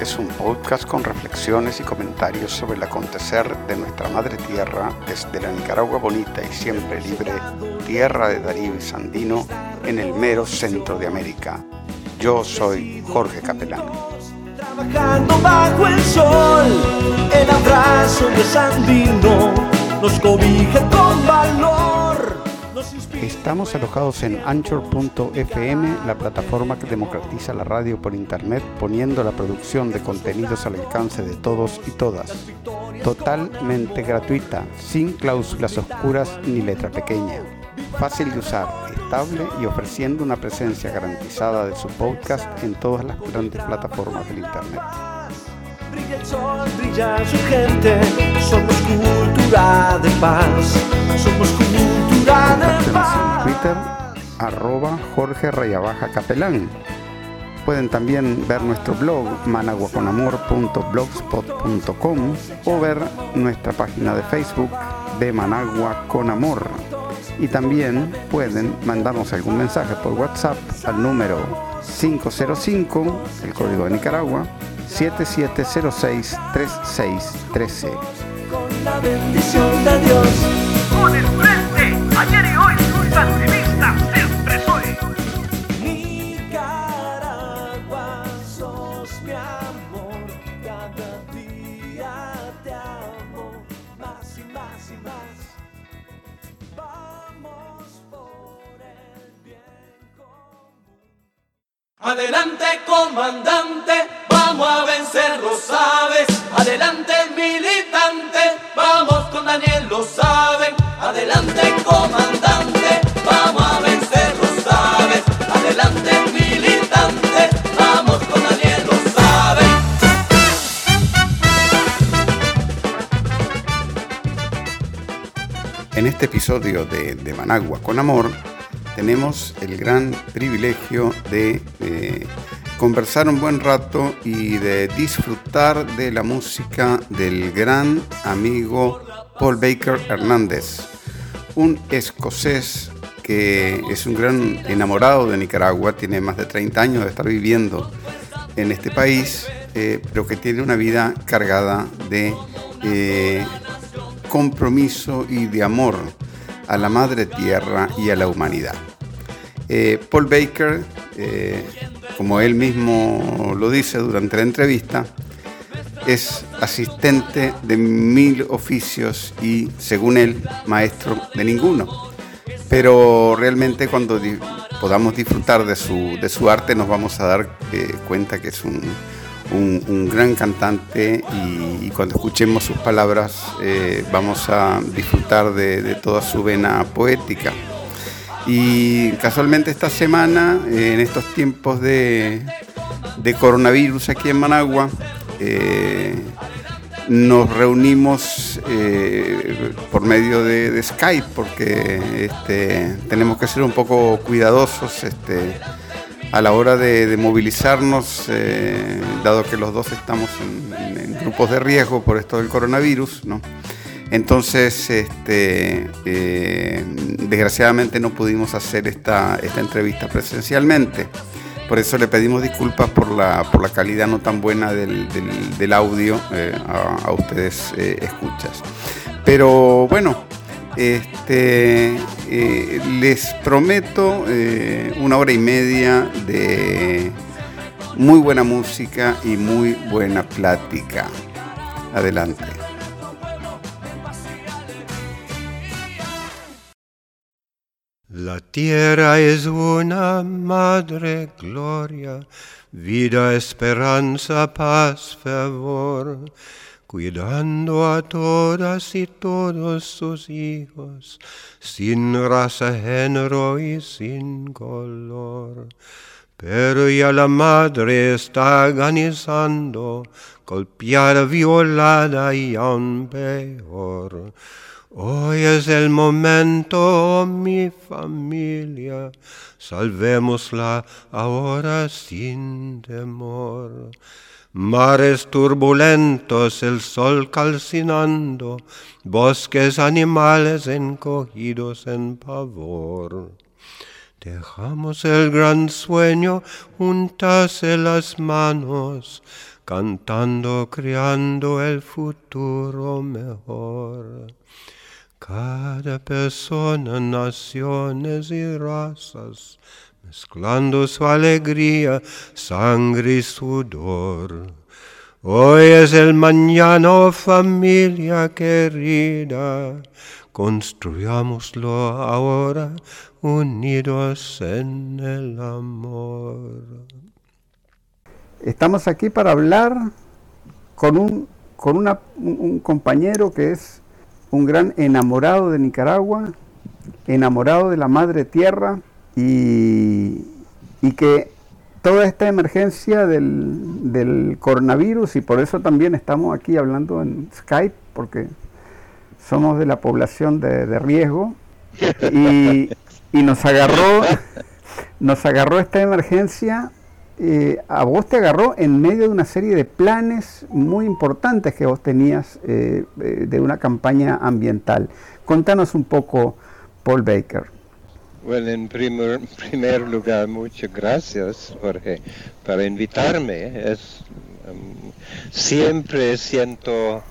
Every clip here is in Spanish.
Es un podcast con reflexiones y comentarios sobre el acontecer de nuestra madre tierra desde la Nicaragua bonita y siempre libre, tierra de Darío y Sandino, en el mero centro de América. Yo soy Jorge Capelán. Trabajando bajo el sol, el abrazo de Sandino nos cobija con valor. Estamos alojados en Anchor.fm, la plataforma que democratiza la radio por internet, poniendo la producción de contenidos al alcance de todos y todas. Totalmente gratuita, sin cláusulas oscuras ni letra pequeña. Fácil de usar, estable y ofreciendo una presencia garantizada de su podcast en todas las grandes plataformas del internet. Brilla el sol, brilla su gente, somos cultura de paz, somos cultura de en paz. Twitter, arroba Jorge Rayabaja Capelán. Pueden también ver nuestro blog managuaconamor.blogspot.com o ver nuestra página de Facebook de Managua con Amor. Y también pueden mandarnos algún mensaje por WhatsApp al número 505, el código de Nicaragua, 77063613. Con la bendición de Dios. Con el frente, ayer Adelante comandante, vamos a vencer, lo sabes. Adelante militante, vamos con Daniel, lo saben. Adelante comandante, vamos a vencer, lo sabes. Adelante militante, vamos con Daniel, lo saben. En este episodio de, de Managua con Amor tenemos el gran privilegio de eh, conversar un buen rato y de disfrutar de la música del gran amigo Paul Baker Hernández, un escocés que es un gran enamorado de Nicaragua, tiene más de 30 años de estar viviendo en este país, eh, pero que tiene una vida cargada de eh, compromiso y de amor a la madre tierra y a la humanidad. Eh, Paul Baker, eh, como él mismo lo dice durante la entrevista, es asistente de mil oficios y, según él, maestro de ninguno. Pero realmente cuando podamos disfrutar de su, de su arte nos vamos a dar eh, cuenta que es un, un- gran cantante y, cuando escuchemos sus palabras eh, vamos a disfrutar de, toda su vena poética. Y casualmente esta semana, eh, en estos tiempos de, coronavirus aquí en Managua, eh, nos reunimos eh, por medio de, de Skype porque este, tenemos que ser un poco cuidadosos este, a la hora de, de movilizarnos, eh, dado que los dos estamos en, en grupos de riesgo por esto del coronavirus, ¿no? Entonces, este, eh, desgraciadamente no pudimos hacer esta, esta entrevista presencialmente. Por eso le pedimos disculpas por la, por la calidad no tan buena del, del- del audio eh, a, a ustedes eh, escuchas. Pero bueno, este, eh, les prometo eh, una hora y media de muy buena música y muy buena plática. Adelante. La tierra es una madre gloria, vida, esperanza, paz, fervor, cuidando a todas y todos sus hijos, sin raza, género y sin color. Pero ya la madre está agonizando, golpeada, violada y aún peor. Hoy es el momento, oh, mi familia, salvémosla ahora sin temor. Mares turbulentos, el sol calcinando, bosques, animales encogidos en pavor. Dejamos el gran sueño juntas en las manos, cantando, creando el futuro mejor. Cada persona, naciones y razas, mezclando su alegría, sangre y sudor. Hoy es el mañana, oh familia querida, construyámoslo ahora unidos en el amor. Estamos aquí para hablar con un, con un compañero que es un gran enamorado de Nicaragua, enamorado de la madre tierra y, y que toda esta emergencia del, del coronavirus y por eso también estamos aquí hablando en Skype porque somos de la población de, de riesgo y, y nos agarró nos agarró esta emergencia eh, a vos te agarró en medio de una serie de planes muy importantes que vos tenías eh, eh, de una campaña ambiental. Contanos un poco, Paul Baker. Bueno, en primer, primer lugar, muchas gracias Jorge para invitarme. Es, um, siempre siento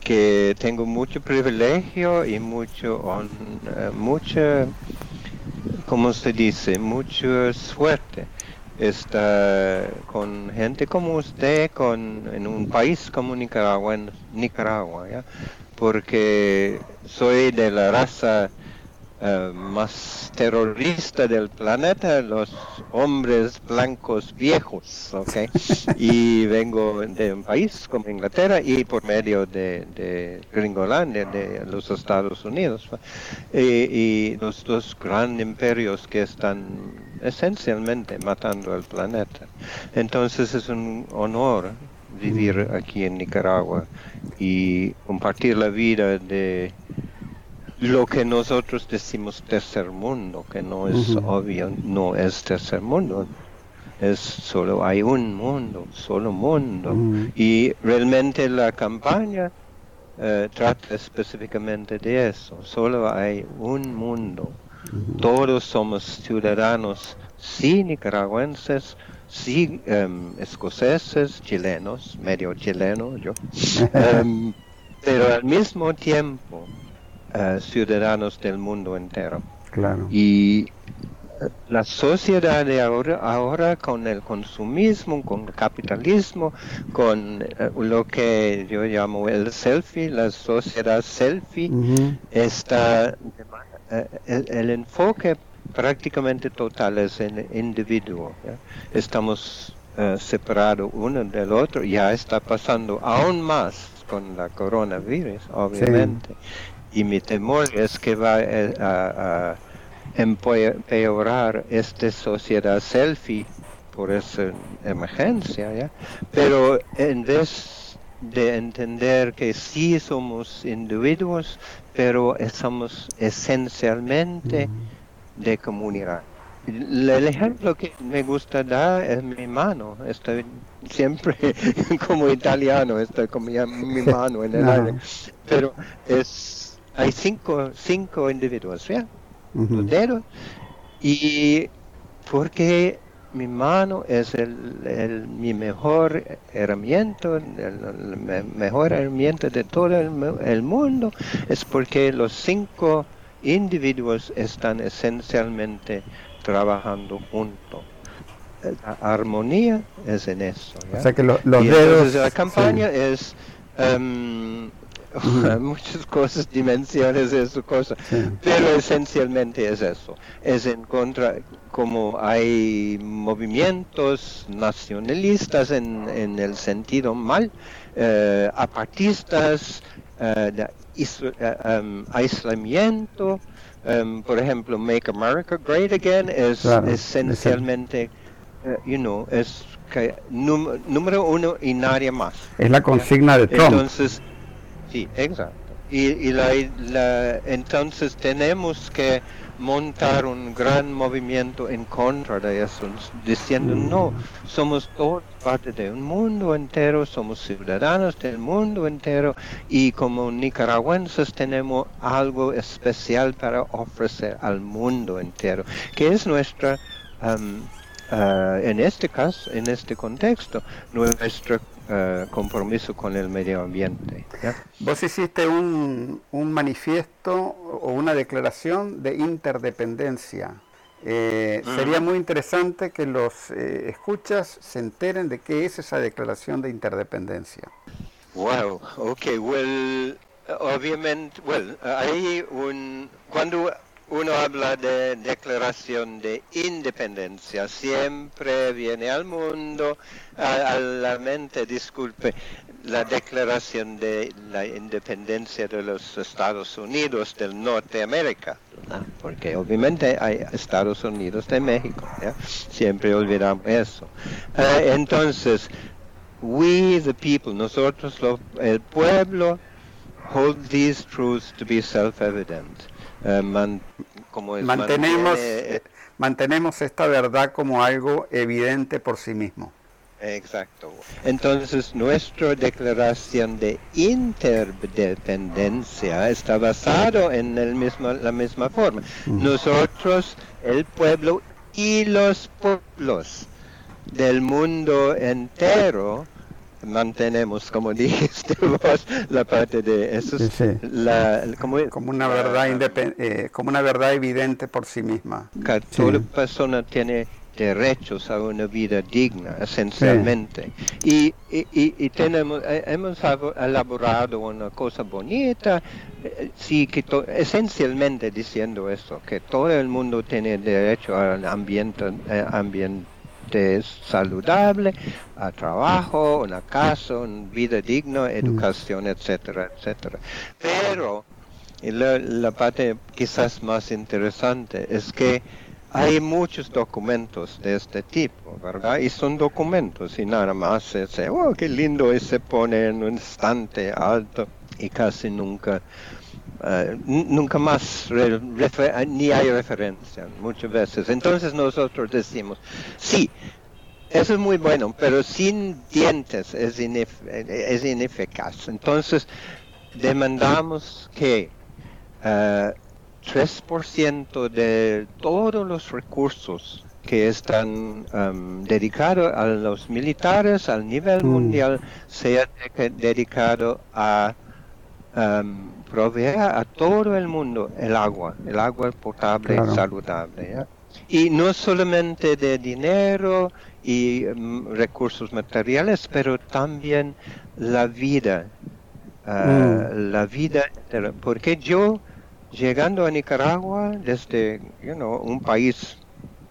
que tengo mucho privilegio y mucho, hon- eh, mucha, ¿cómo se dice? Mucha suerte estar con gente como usted, con, en un país como Nicaragua, Nicaragua, porque soy de la raza eh, más terrorista del planeta, los hombres blancos viejos, ¿ok? y vengo de un país como Inglaterra y por medio de, de Gringolandia, de los Estados Unidos, y, y los dos grandes imperios que están esencialmente matando al planeta. Entonces es un honor vivir aquí en Nicaragua y compartir la vida de lo que nosotros decimos tercer mundo, que no es obvio, no es tercer mundo. Es solo hay un mundo, solo mundo. Y realmente la campaña eh, trata específicamente de eso. Solo hay un mundo. Todos somos ciudadanos, sí nicaragüenses, sí em, escoceses, chilenos, medio chileno yo, em, pero al mismo tiempo eh, ciudadanos del mundo entero. Claro. Y eh, la sociedad de ahora, ahora con el consumismo, con el capitalismo, con eh, lo que yo llamo el selfie, la sociedad selfie, está el, el enfoque prácticamente total es el individuo. ¿ya? Estamos separados uno del otro, ya está pasando aún más con la coronavirus, obviamente. Y mi temor es que va eh, a, a empeorar esta sociedad selfie por esa emergencia, ¿ya? Pero en vez de entender que sí somos individuos, pero somos esencialmente de comunidad. El ejemplo que me gusta dar es mi mano. Estoy siempre como italiano, estoy con mi, mano en el Ajá. aire. Pero es, hay cinco, cinco individuos, ¿ya? Los dedos y porque mi mano es el, el- mi mejor herramienta, el, el me- mejor herramienta de todo el, mu- el mundo, es porque los cinco individuos están esencialmente trabajando juntos. La armonía es en eso. ¿ya? O sea que lo- los Y dedos... entonces la sí. campaña es em, muchas cosas, dimensiones de su cosa, Sí. pero esencialmente es eso. Es en contra, como hay movimientos nacionalistas en, en el sentido mal, eh, apartistas, eh, de eh, em, aislamiento, em, por ejemplo, Make America Great Again es Claro, esencialmente, eh, you know, es que número uno y nadie más. Es la consigna de Trump. Entonces, sí, exacto. Y, y la, la- entonces tenemos que montar un gran movimiento en contra de eso, diciendo no, somos todos parte de un mundo entero, somos ciudadanos del mundo entero y como nicaragüenses tenemos algo especial para ofrecer al mundo entero, que es nuestra um, uh, en este caso, en este contexto, nuestro uh, compromiso con el medio ambiente. ¿ya? Vos hiciste un, un manifiesto o una declaración de interdependencia. Eh, Sería muy interesante que los eh, escuchas se enteren de qué es esa declaración de interdependencia. Wow, ok, well, obviamente, well, hay un, cuando uno habla de declaración de independencia, siempre viene al mundo, a, la mente, disculpe, la declaración de la independencia de los Estados Unidos del Norteamérica, ¿no? porque obviamente hay Estados Unidos de México, siempre olvidamos eso. Eh, entonces, we the people, nosotros el pueblo, hold these truths to be self-evident. Eh, man- como es, Mantenemos, mantiene- eh, mantenemos esta verdad como algo evidente por sí mismo. Exacto. Entonces, nuestra declaración de interdependencia está basado en el mismo, la misma forma. Nosotros, el pueblo y los pueblos del mundo entero, mantenemos, como dijiste vos, la parte de eso. es Sí, sí. La, como, Como una verdad, la- indepen- eh, como una verdad evidente por sí misma. que toda persona tiene derechos a una vida digna, esencialmente. Y, y, y- y tenemos, hemos abo- elaborado una cosa bonita, eh, sí, que to- esencialmente diciendo eso, que todo el mundo tiene derecho a un ambiente, eh, ambiente saludable, a trabajo, una casa, una vida digna, educación, etcétera, etcétera. Pero la, la parte quizás más interesante es que hay muchos documentos de este tipo, ¿verdad? Y son documentos y nada más se dice, oh, qué lindo, y se pone en un estante alto y casi nunca, eh, nunca más refer- ni hay referencia muchas veces. Entonces nosotros decimos, sí, eso es muy bueno, pero sin dientes es, inef- es ineficaz. Entonces demandamos que eh, 3% de todos los recursos que están em, dedicados a los militares al nivel Mm. mundial sea de- dedicado a em, proveer a todo el mundo el agua, el agua potable Claro. y saludable. ¿ya? Y no solamente de dinero y em, recursos materiales, pero también la vida, ah, la vida, porque yo llegando a Nicaragua desde you know, un país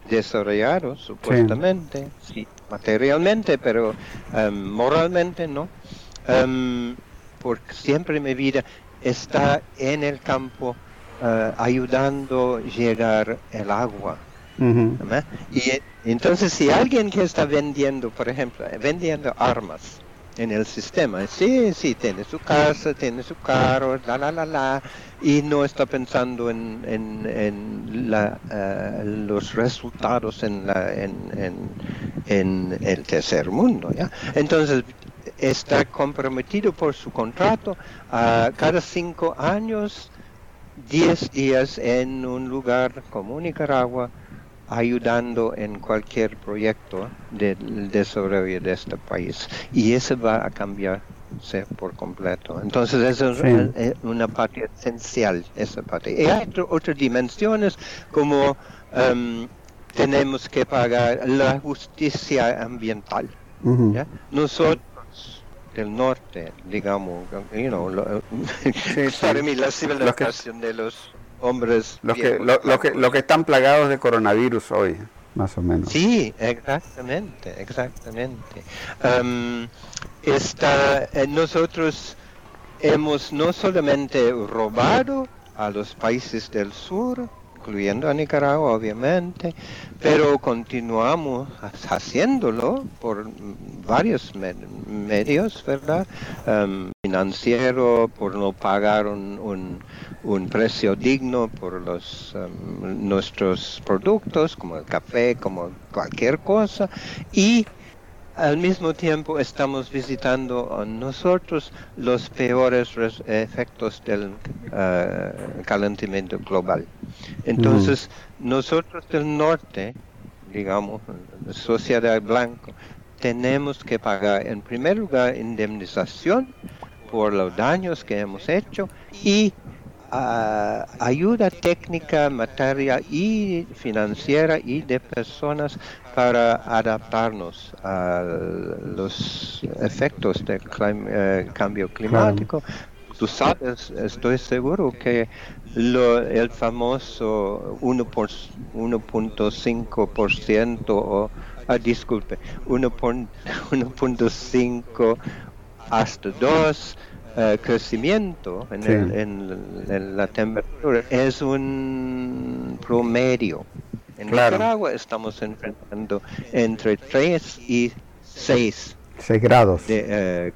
desarrollado supuestamente, sí, materialmente, pero em, moralmente no. Em, porque siempre mi vida está en el campo eh, ayudando a llegar el agua. Y entonces si alguien que está vendiendo, por ejemplo, eh, vendiendo armas en el sistema, sí, sí, tiene su casa, tiene su carro, la, la, la, la, y no está pensando en, en, en la, eh, los resultados en, la, en, en, en el tercer mundo. ¿ya? Entonces, está comprometido por su contrato a cada cinco años, diez días en un lugar como Nicaragua, ayudando en cualquier proyecto del desarrollo de este país. Y eso va a cambiarse por completo. Entonces, eso es Sí. una, eh, una parte esencial, esa parte. Y hay otro- otras dimensiones como em, tenemos que pagar la justicia ambiental. Nosotros del norte, digamos, you know, lo- sí. para mí la civilización de los hombres Los que, lo, lo que, blancos. lo que están plagados de coronavirus hoy, más o menos. Sí, exactamente, exactamente. Am, esta, eh, nosotros hemos no solamente robado a los países del sur incluyendo a Nicaragua, obviamente, pero continuamos ha- haciéndolo por varios me- medios, ¿verdad? Em, financiero, por no pagar un, un- un precio digno por los em, nuestros productos, como el café, como cualquier cosa, y al mismo tiempo estamos visitando a nosotros los peores res- efectos del eh, calentamiento global. Entonces, nosotros del norte, digamos, la sociedad blanca, tenemos que pagar en primer lugar indemnización por los daños que hemos hecho y ah, ayuda técnica, material y financiera y de personas para adaptarnos a los efectos del clim- eh, cambio climático. Tú sabes, estoy seguro que lo- el famoso 1 por- 1.5% o, ah, disculpe, 1 por- 1.5 hasta 2 eh, crecimiento en, Sí. el- en- en la temperatura es un promedio. En Claro. Nicaragua estamos enfrentando entre 3 y 6 6 grados. de, eh,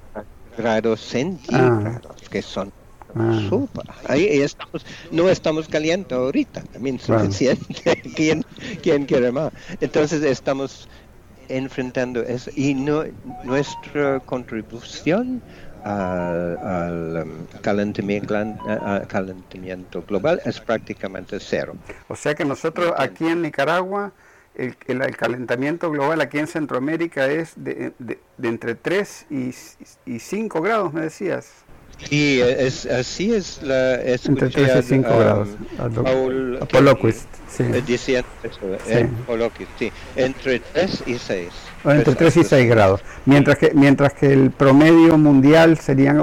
grados centígrados, que son Ah. súper. Ahí estamos, no estamos calientes ahorita, también suficiente. ¿Quién, ¿Quién quiere más? Entonces estamos enfrentando eso y no, nuestra contribución al, al, um, calentamiento, global es prácticamente cero. O sea que nosotros aquí en Nicaragua, el, el- el calentamiento global aquí en Centroamérica es de, de- de entre 3 y, y 5 grados, me decías. Y es, así es la Entre escuché 3 y a- 5 a- grados. Paul- a Poloquist, sí. eh, diciendo eso, Sí. eh, Poloquist, sí, entre 3 y 6. Entre 3 y 6 grados. Mientras que, mientras que el promedio mundial serían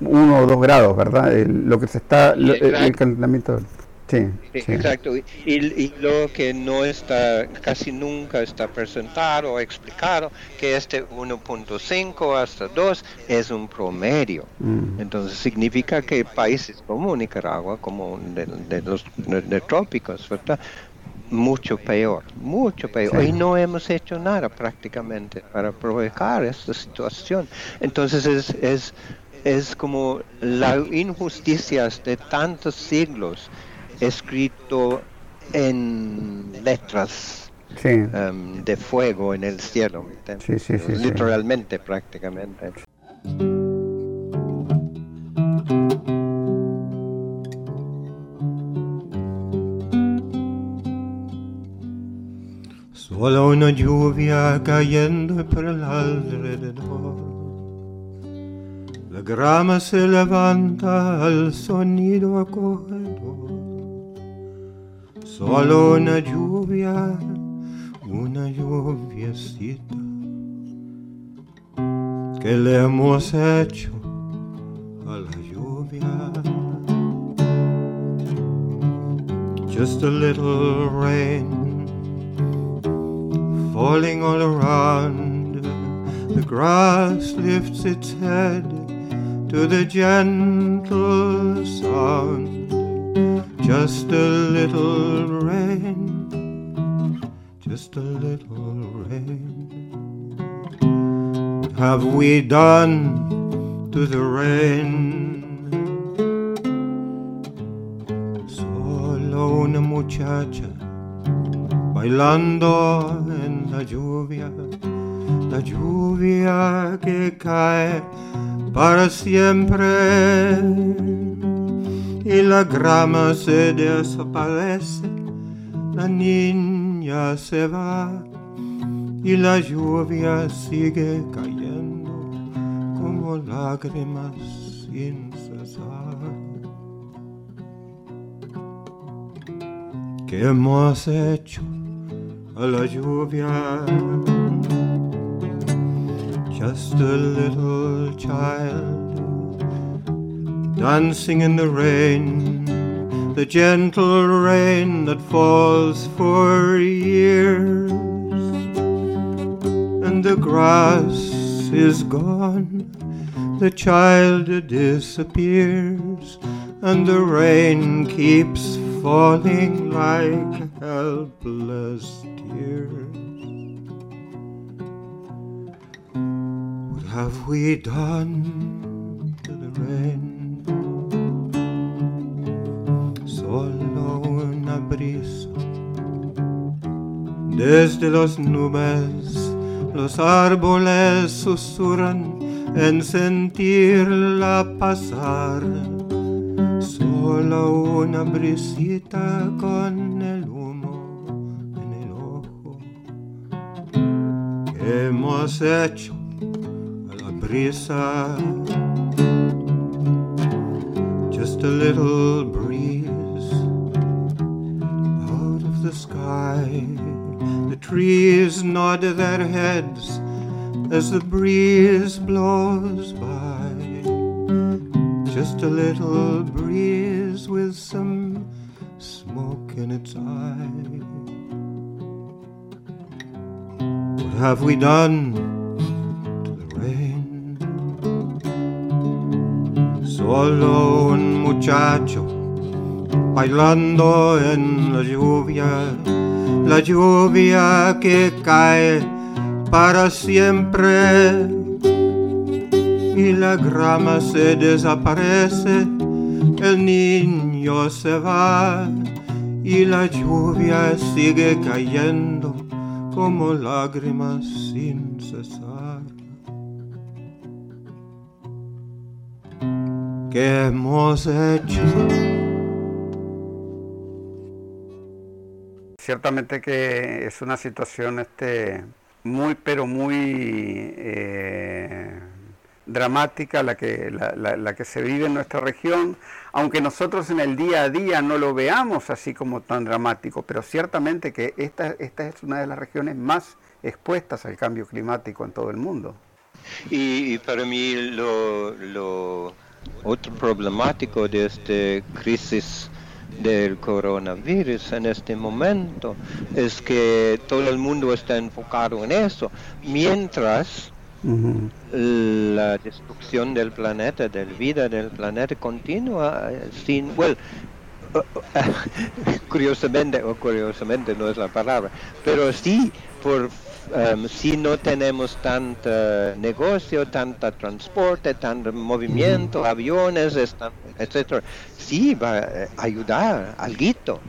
1 o 2 grados, ¿verdad? El- lo que se está, lo- el, calentamiento. Sí, Sí, sí. Exacto, y, y lo que no está, casi nunca está presentado o explicado, que este 1.5 hasta 2 es un promedio. Mm. Entonces significa que países como Nicaragua, como de, de los de- de trópicos, ¿verdad? Mucho peor, mucho peor. Sí. Y no hemos hecho nada prácticamente para provocar esta situación. Entonces es, es, es como las injusticias de tantos siglos escrito en letras Sí, em, de fuego en el cielo. Literalmente, prácticamente. Solo una lluvia cayendo por el alrededor. La grama se levanta al sonido acogedor. Solo una lluvia, una lluviecita que le hemos hecho a la lluvia. Just a little rain falling all around. The grass lifts its head to the gentle sound. Just a little rain, just a little rain. What have we done to the rain? Solo una muchacha bailando en la lluvia, la lluvia que cae para siempre y la grama se desaparece, la niña se va y la lluvia sigue cayendo como lágrimas sin cesar. ¿Qué hemos hecho Just a little child dancing in the rain, the gentle rain that falls for years, and the grass is gone, the child disappears, and the rain keeps falling like helpless tears. What have we done to the rain? Solo una brisa desde las nubes, los árboles susurran en sentirla pasar. Solo una brisita con el humo hemos hecho a la brisa? Just a little breeze out of the sky. The trees nod their heads as the breeze blows by. Just a little breeze with some smoke in its eye. What have we done to the rain? Solo un muchacho bailando en la lluvia, la lluvia que cae para siempre y la grama se desaparece, el niño se va y la lluvia sigue cayendo como lágrimas sin cesar. ¿Qué hemos hecho? Ciertamente que es una situación este, muy, pero muy eh, dramática la que, la, que se vive en nuestra región, aunque nosotros en el día a día no lo veamos así como tan dramático, pero ciertamente que esta, esta es una de las regiones más expuestas al cambio climático en todo el mundo. Y, y para mí lo, lo otro problemático de esta crisis del coronavirus en este momento es que todo el mundo está enfocado en eso, mientras la destrucción del planeta, de la vida del planeta continúa eh, sin, well, curiosamente, o curiosamente no es la palabra, pero sí, por, em, si no tenemos tanto negocio, tanta transporte, tanto movimiento, aviones, etcétera, sí va a ayudar algo,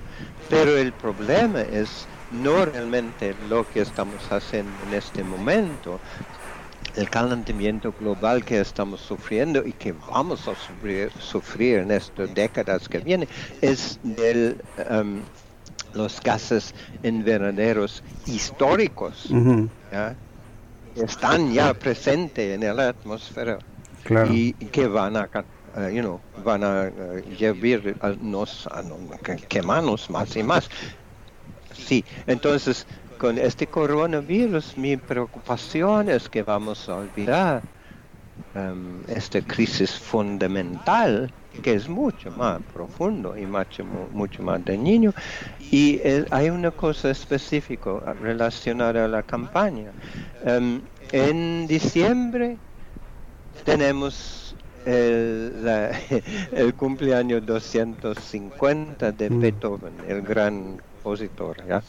pero el problema es no realmente lo que estamos haciendo en este momento, el calentamiento global que estamos sufriendo y que vamos a sufrir, sufrir en estas décadas que vienen es de los gases invernaderos históricos ¿ya? que están ya presentes en la atmósfera Claro. y que van a eh, you know, van a eh, llevar a nos a no- que- quemarnos más y más Sí, entonces con este coronavirus mi preocupación es que vamos a olvidar em, esta crisis fundamental que es mucho más profundo y mucho, mu- mucho más dañino y eh, hay una cosa específica relacionada a la campaña. Em, en diciembre tenemos el, la- el cumpleaños 250 de Beethoven, el gran compositor. ¿ya?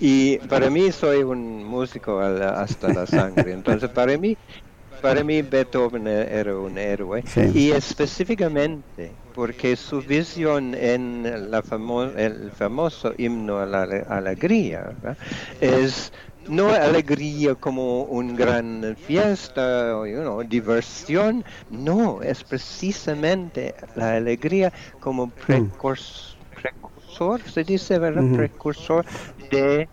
Y para mí soy un músico hasta la sangre, entonces para mí, para mí Beethoven e- era un héroe Sí. y específicamente porque su visión en la famo- el famoso himno a la ale- alegría ¿verdad? es no alegría como una gran fiesta o you know, diversión, no, es precisamente la alegría como precurs- se dice, ¿verdad? Precursor de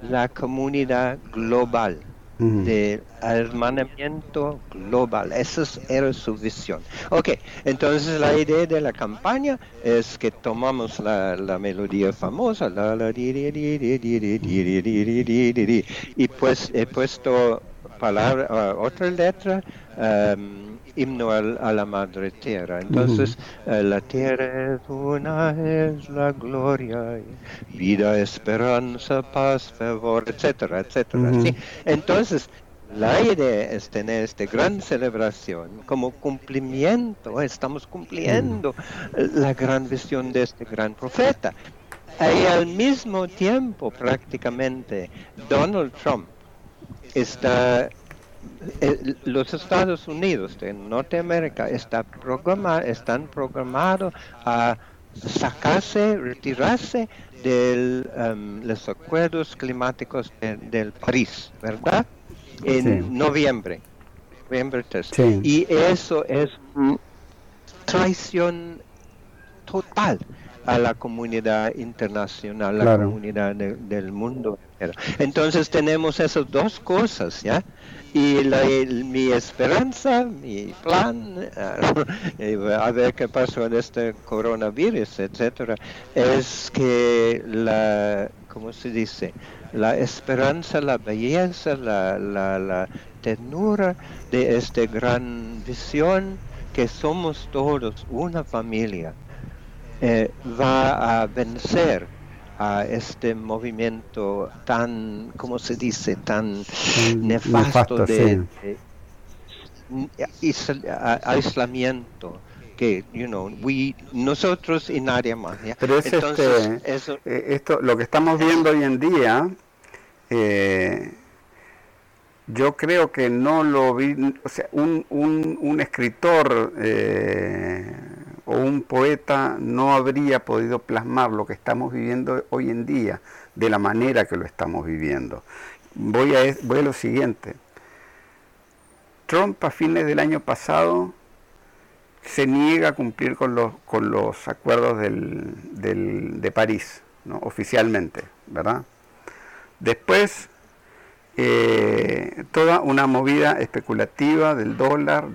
la comunidad global, uh -huh. hermanamiento global. Esa era su visión. Ok, entonces la idea de la campaña es que tomamos la, la melodía famosa, la, la, y pues he puesto palabra, otra letra. Um, himno al- a la madre tierra. Entonces, eh, la tierra es una, es la gloria, vida, esperanza, paz, favor, etcétera, etcétera. ¿sí? Entonces, la idea es tener esta gran celebración como cumplimiento, estamos cumpliendo la gran visión de este gran profeta. Y al mismo tiempo, prácticamente, Donald Trump está eh, los Estados Unidos de Norteamérica está programa, están programados a sacarse, retirarse de los acuerdos climáticos de- del París, ¿verdad? En Sí. noviembre. noviembre 3. Sí. Y eso es traición total a la comunidad internacional, la Claro. comunidad de- del mundo. Entonces tenemos esas dos cosas, ¿ya? Y la- mi esperanza, mi plan, eh, a ver qué pasó en este coronavirus, etcétera, es que la, ¿cómo se dice? La esperanza, la belleza, la, la, la de esta gran visión que somos todos una familia eh, va a vencer a este movimiento tan, ¿cómo se dice?, tan nefasto, nefasto, de, sí. de- isla- a- aislamiento que, you know, we, nosotros y nadie más. ¿ya? Pero es Entonces, este, eso, eh, esto, lo que estamos viendo hoy en día, eh, yo creo que no lo vi, o sea, un, un, un escritor eh, o un poeta no habría podido plasmar lo que estamos viviendo hoy en día de la manera que lo estamos viviendo. Voy a, voy a lo siguiente. Trump a fines del año pasado se niega a cumplir con los, con los acuerdos del, del- de París, ¿no? oficialmente, ¿verdad? Después, eh, toda una movida especulativa del dólar,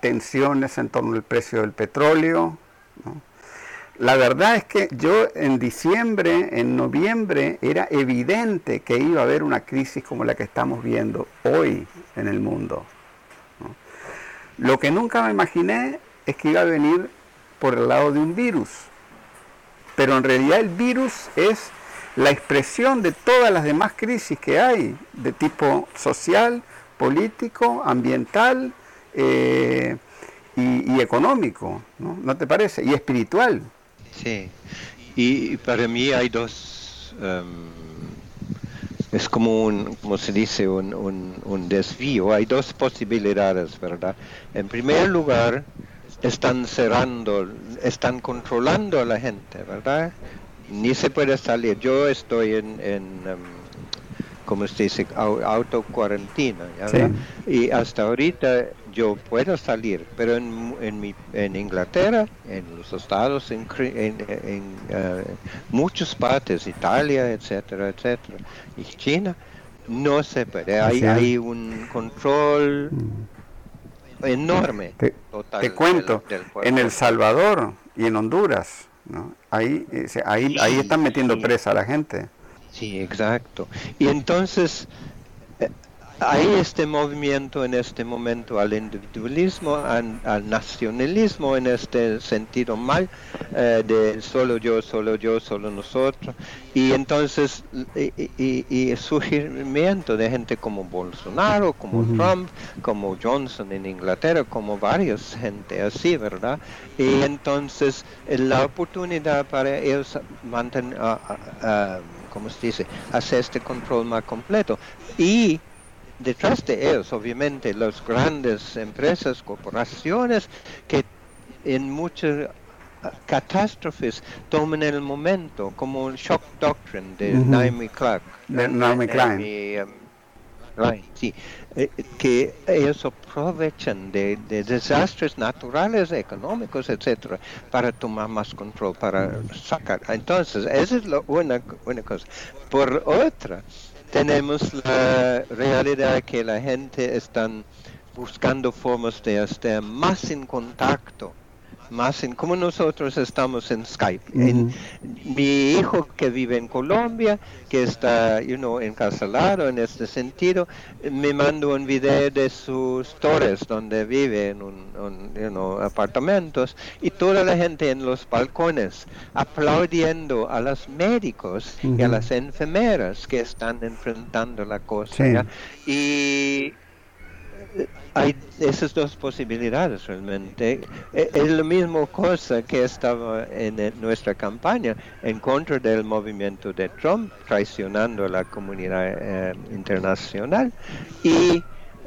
tensiones en torno al precio del petróleo. La verdad es que yo en diciembre, en noviembre, era evidente que iba a haber una crisis como la que estamos viendo hoy en el mundo. Lo que nunca me imaginé es que iba a venir por el lado de un virus. Pero en realidad el virus es la expresión de todas las demás crisis que hay, de tipo social, político, ambiental eh, y, económico, ¿no? ¿No te parece? Y espiritual. Sí, y para mí hay dos, em, es como un, como se dice, un, un, un desvío, hay dos posibilidades, ¿verdad? En primer lugar, están cerrando, están controlando a la gente, ¿verdad? Ni se puede salir. Yo estoy en, en em, como se dice, au- autocuarentina, ¿ya Sí. Y hasta ahorita yo puedo salir, pero en, en, mi, en Inglaterra, en los estados, en, en, en, eh, muchas partes, Italia, etcétera, etcétera, y China, no se puede. Hay, hay un control enorme. Te, total te cuento, del en El Salvador y en Honduras, ¿no? ahí, eh, ahí, ahí están metiendo presa a la gente. Sí, exacto. Y entonces hay este movimiento en este momento al individualismo, al, al nacionalismo en este sentido mal, eh, de solo yo, solo yo, solo nosotros. Y entonces, y, y- y el surgimiento de gente como Bolsonaro, como. Trump, como Johnson en Inglaterra, como varios gente así, ¿verdad? Y entonces eh, la oportunidad para ellos mantener, ah, ah, ¿cómo se dice? Hacer este control más completo. Y detrás de ellos, obviamente, las grandes empresas, corporaciones que en muchas ah, catástrofes toman el momento, como el shock doctrine de. Naomi Clark. De Naomi Klein. Naomi, um, Klein, sí, eh, que ellos aprovechan de, de desastres naturales, económicos, etcétera, para tomar más control, para sacar. Entonces, esa es la una, una cosa. Por otra, tenemos la realidad que la gente está buscando formas de estar más en contacto más en como nosotros estamos en Skype. En- mi hijo que vive en Colombia, que está you know, encarcelado en este sentido, me mandó un video de sus torres donde vive en un, un, you know, apartamentos y toda la gente en los balcones aplaudiendo a los médicos y a las enfermeras que están enfrentando la cosa. Y hay esas dos posibilidades realmente. E- Es la misma cosa que estaba en eh, nuestra campaña en contra del movimiento de Trump, traicionando a la comunidad eh, internacional, y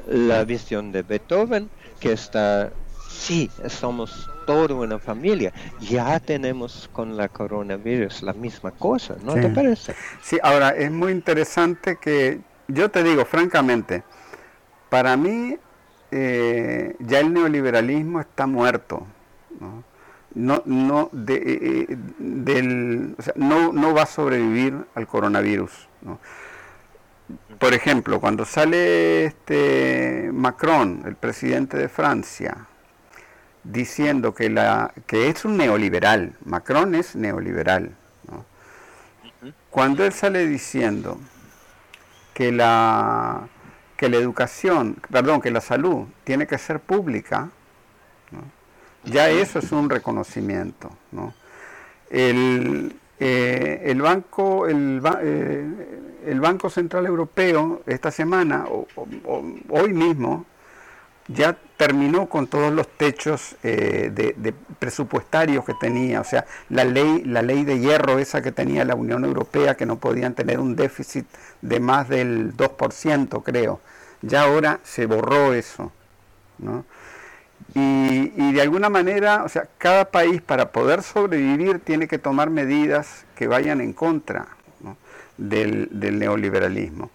la visión de Beethoven, que está, sí, somos toda una familia, ya tenemos con la coronavirus la misma cosa, ¿no Sí. te parece? Sí, ahora es muy interesante que yo te digo francamente, para mí eh, ya el neoliberalismo está muerto. No, no, no, de- eh, eh, del, o sea, no, no va a sobrevivir al coronavirus. ¿no? Por ejemplo, cuando sale este Macron, el presidente de Francia, diciendo que, la, que es un neoliberal, Macron es neoliberal, ¿no? cuando él sale diciendo que la, que la educación, perdón, que la salud tiene que ser pública, ¿no? ya eso es un reconocimiento. ¿no? El, eh, el, banco, el, eh, el Banco Central Europeo esta semana, o- hoy mismo, ya terminó con todos los techos eh, de, presupuestarios que tenía, o sea, la ley, la ley de hierro esa que tenía la Unión Europea, que no podían tener un déficit de más del 2%, creo. Ya ahora se borró eso. ¿no? Y, de alguna manera, o sea, cada país para poder sobrevivir tiene que tomar medidas que vayan en contra del neoliberalismo.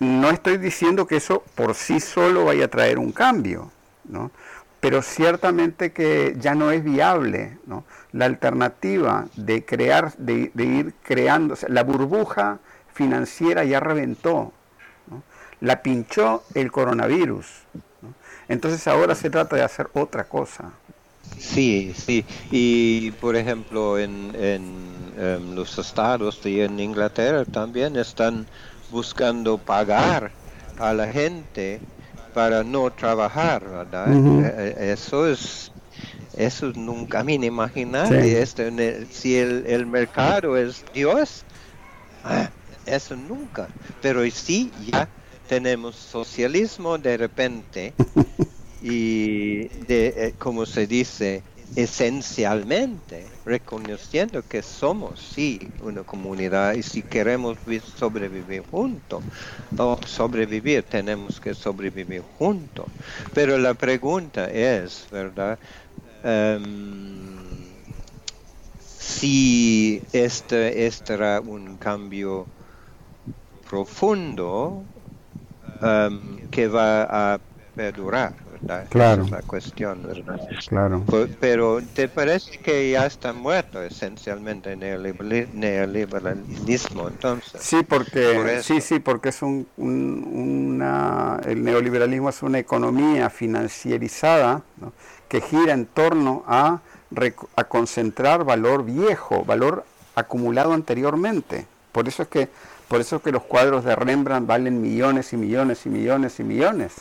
No estoy diciendo que eso por sí solo vaya a traer un cambio, ¿no? pero ciertamente que ya no es viable ¿no? la alternativa de crear, de, de ir creando, la burbuja financiera ya reventó, ¿no? la pinchó el coronavirus. Entonces ahora se trata de hacer otra cosa. Sí, sí. Y por ejemplo, en, en, em, los estados y en Inglaterra también están buscando pagar a la gente para no trabajar, ¿verdad? Eh, eh, Eso es eso es nunca me imaginable. Sí. Ne- si el, el mercado es Dios, ah, eso nunca. Pero sí ya tenemos socialismo de repente y de, eh, como se dice, esencialmente reconociendo que somos, sí, una comunidad y si queremos vi- sobrevivir juntos, o sobrevivir, tenemos que sobrevivir juntos. Pero la pregunta es, ¿verdad? Em, si este, este era un cambio profundo em, que va a perdurar, ¿verdad? Claro. Esa es la cuestión, ¿verdad? Claro. Pe- Pero ¿te parece que ya está muerto esencialmente el neoliberali- neoliberalismo entonces? Sí, porque Por sí, sí, porque es un, un- una, el neoliberalismo es una economía financierizada ¿no? que gira en torno a, a concentrar valor viejo, valor acumulado anteriormente. Por eso es que por eso es que los cuadros de Rembrandt valen millones y millones y millones y millones,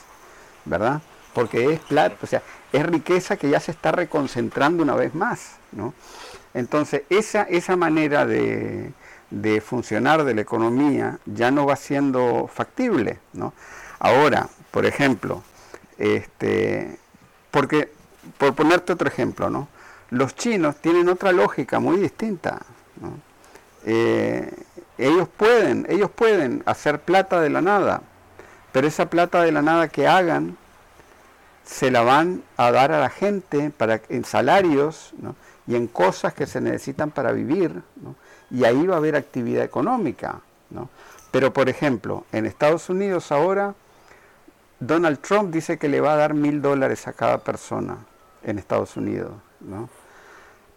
¿verdad? Porque es plata, o sea, es riqueza que ya se está reconcentrando una vez más, ¿no? Entonces, esa, esa manera de, de funcionar de la economía ya no va siendo factible, ¿no? Ahora, por ejemplo, este, porque, por ponerte otro ejemplo, ¿no? Los chinos tienen otra lógica muy distinta, ¿no? Eh, ellos pueden, ellos pueden hacer plata de la nada, pero esa plata de la nada que hagan se la van a dar a la gente para, en salarios y en cosas que se necesitan para vivir, y ahí va a haber actividad económica. ¿no? Pero, por ejemplo, en Estados Unidos ahora, Donald Trump dice que le va a dar mil dólares a cada persona en Estados Unidos. ¿no?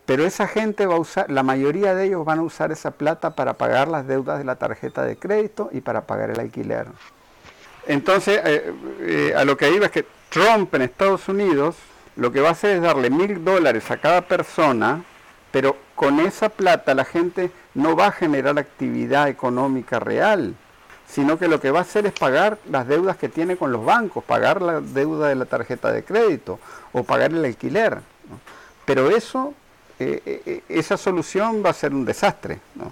Pero esa gente va a usar, la mayoría de ellos van a usar esa plata para pagar las deudas de la tarjeta de crédito y para pagar el alquiler. Entonces, eh, eh, a lo que iba es que Trump en Estados Unidos lo que va a hacer es darle mil dólares a cada persona, pero con esa plata la gente no va a generar actividad económica real, sino que lo que va a hacer es pagar las deudas que tiene con los bancos, pagar la deuda de la tarjeta de crédito o pagar el alquiler. ¿no? Pero eso, eh, eh, esa solución va a ser un desastre. ¿no?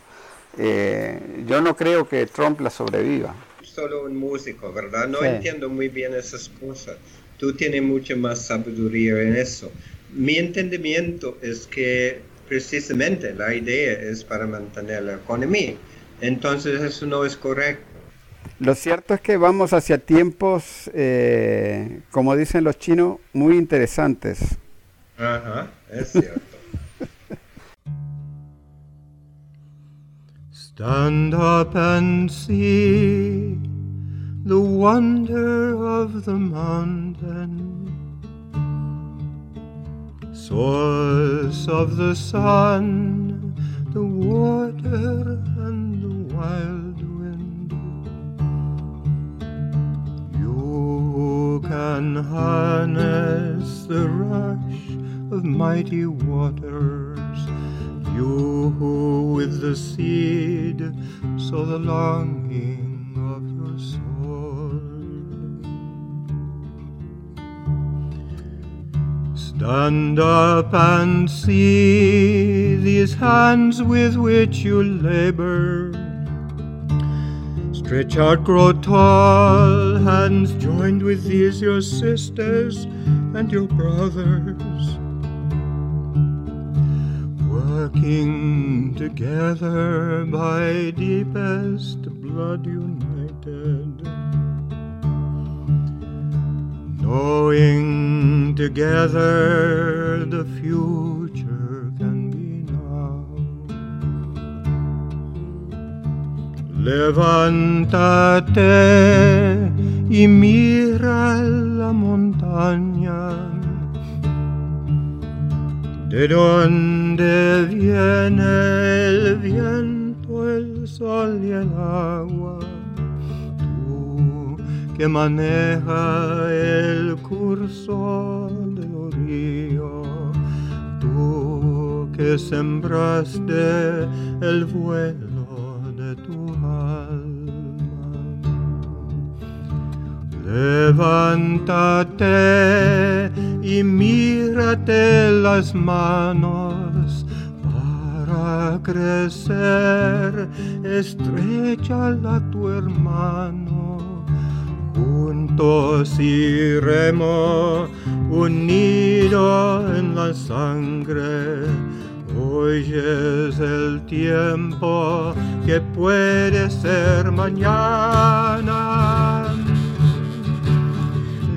Eh, yo no creo que Trump la sobreviva. Solo un músico, ¿verdad? No Sí. entiendo muy bien esas cosas. Tú tienes mucha más sabiduría en eso. Mi entendimiento es que precisamente la idea es para mantener la economía. Entonces eso no es correcto. Lo cierto es que vamos hacia tiempos, eh, como dicen los chinos, muy interesantes. Ajá, es cierto. Stand up and see the wonder of the mountain, source of the sun, the water, and the wild wind. You can harness the rush of mighty waters. You who with the seed sow the longing of your soul. Stand up and see these hands with which you labor. Stretch out, grow tall, hands joined with these your sisters and your brothers working together by deepest blood united, knowing together the future can be now. Levántate y mira la montaña ¿De dónde viene el viento, el sol y el agua? Que maneja el curso del río, tú que sembraste el vuelo de tu alma. Levántate y mírate las manos para crecer, estrechala a tu hermano. Juntos iremos unidos en la sangre. Hoy es el tiempo que puede ser mañana.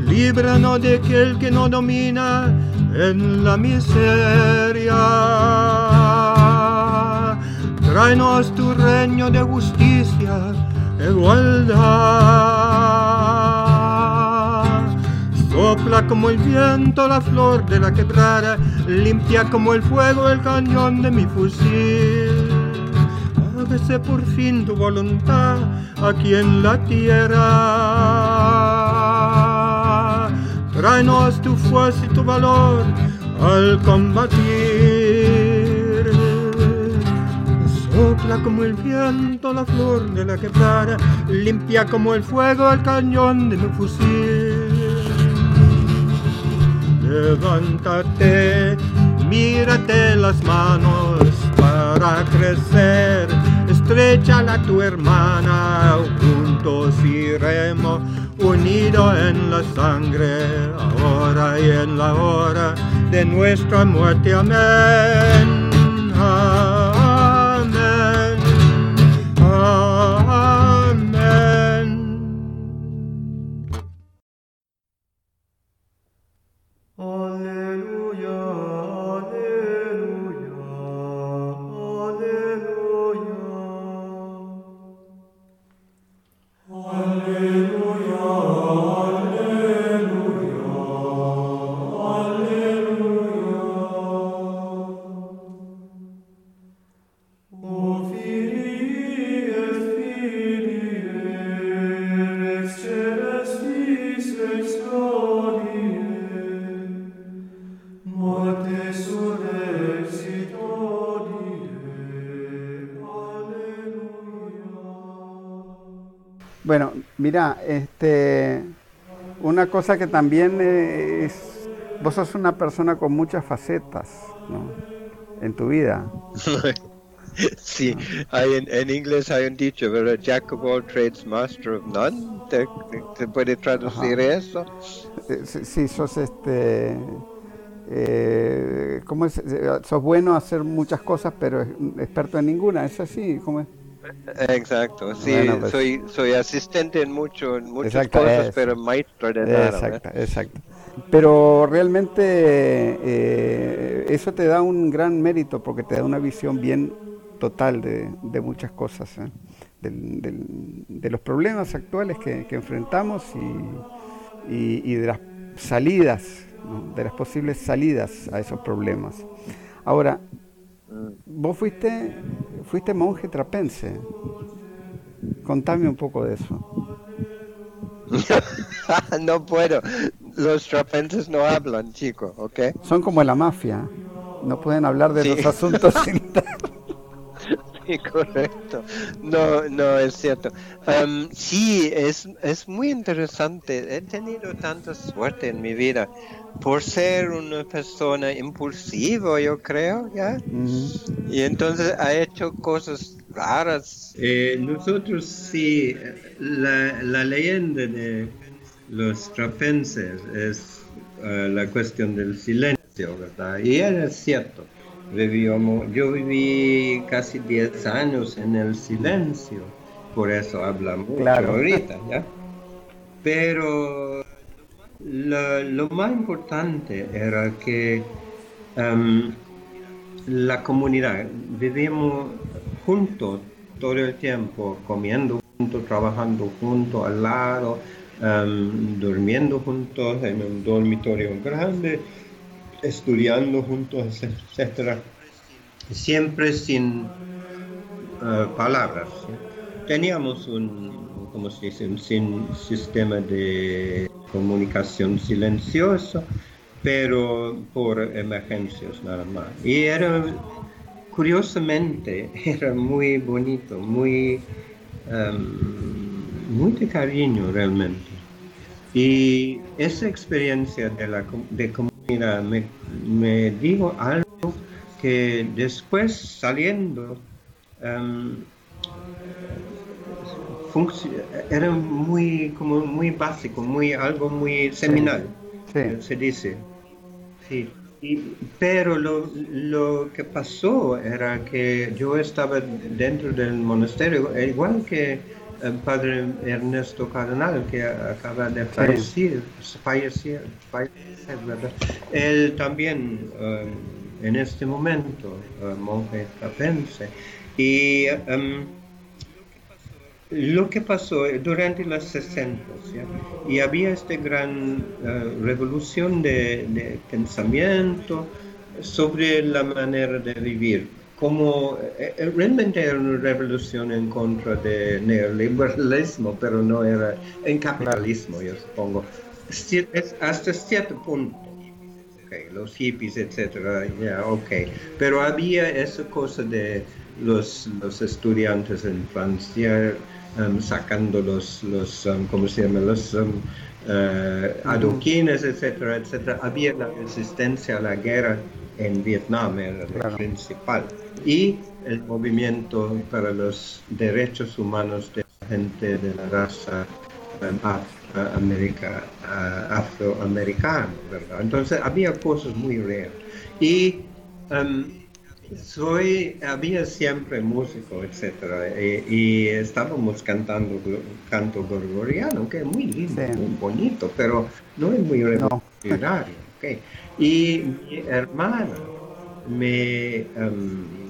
Líbranos de aquel que nos domina en la miseria. Tráenos tu reino de justicia, igualdad. Sopla como el viento la flor de la quebrada, limpia como el fuego el cañón de mi fusil. Hágase por fin tu voluntad aquí en la tierra. Tráenos tu fuerza y tu valor al combatir. Sopla como el viento la flor de la quebrada, limpia como el fuego el cañón de mi fusil. Levántate, mírate las manos para crecer, estrechala a tu hermana, juntos iremos unidos en la sangre, ahora y en la hora de nuestra muerte. Amén. Bueno, mira, este, una cosa que también eh, es, vos sos una persona con muchas facetas, ¿no? En tu vida. Sí, hay en, en inglés hay un dicho, ¿verdad? Jack of all trades, master of none. ¿Te, te puede traducir eso? Eh, sí, sí, sos este, eh, ¿cómo es? Eh, Sos bueno a hacer muchas cosas, pero experto en ninguna, ¿es así? ¿Cómo es? Exacto, sí, Bueno, pues- soy, soy asistente en mucho, en muchas Exacto, cosas, pero maestro de nada. ¿verdad? Exacto, exacto. Pero realmente eh, eso te da un gran mérito porque te da una visión bien total de, de muchas cosas, ¿eh? Del- del- de los problemas actuales que, que enfrentamos y, y- y de las salidas, ¿no? de las posibles salidas a esos problemas. Ahora, vos fuiste, fuiste monje trapense. Contame un poco de eso. no puedo, los trapenses no hablan, chico, ¿ok? Son como la mafia. No pueden hablar de Sí. los asuntos sin Sí, correcto. No, no, es cierto. Am, sí, es, es muy interesante. He tenido tanta suerte en mi vida por ser una persona impulsiva, yo creo, ¿ya? Y entonces ha hecho cosas raras. Eh, nosotros sí, la, la leyenda de los trapenses es eh, la cuestión del silencio, ¿verdad? Y era cierto. Vivíamos, yo viví casi 10 años en el silencio, por eso hablamos Claro. ahorita, ¿ya? Pero lo, lo más importante era que em, la comunidad, vivimos juntos todo el tiempo, comiendo juntos, trabajando juntos, al lado, em, durmiendo juntos en un dormitorio grande, estudiando juntos, etcétera. Siempre sin eh, palabras. Teníamos un, ¿cómo se dice? un sistema de comunicación silencioso, pero por emergencias nada más. Y era, curiosamente, era muy bonito, muy, em, muy de cariño realmente. Y esa experiencia de la de comunidad me, me dijo algo que después saliendo em, era muy como muy básico, muy algo muy seminal, Sí. se dice. Sí. Y- pero lo, lo que pasó era que yo estaba dentro del monasterio, igual que el padre Ernesto Cardenal, que acaba de fallecer, fallecer, fallecer, ¿verdad? Él también, eh, en este momento, eh, monje trapense. Y em, lo que pasó durante los 60 ¿ya? y había esta gran eh, revolución de, de pensamiento sobre la manera de vivir como eh, eh, realmente era una revolución en contra del neoliberalismo pero no era en capitalismo yo supongo es hasta cierto punto los hippies, etcétera, ya, ok. Pero había esa cosa de los, los estudiantes en Francia em, sacando los, los em, ¿cómo se llama? Los em, eh, adoquines, etcétera, etcétera. Había la resistencia a la guerra en Vietnam, era la Claro. principal. Y el movimiento para los derechos humanos de la gente de la raza afroamerica- afroamericana, ¿verdad? Entonces había cosas muy reales. Y em, soy, había siempre músico, etcétera, y, y estábamos cantando canto gregoriano, que es muy lindo, Sí. muy bonito, pero no es muy revolucionario. ok. Y mi hermana me, em,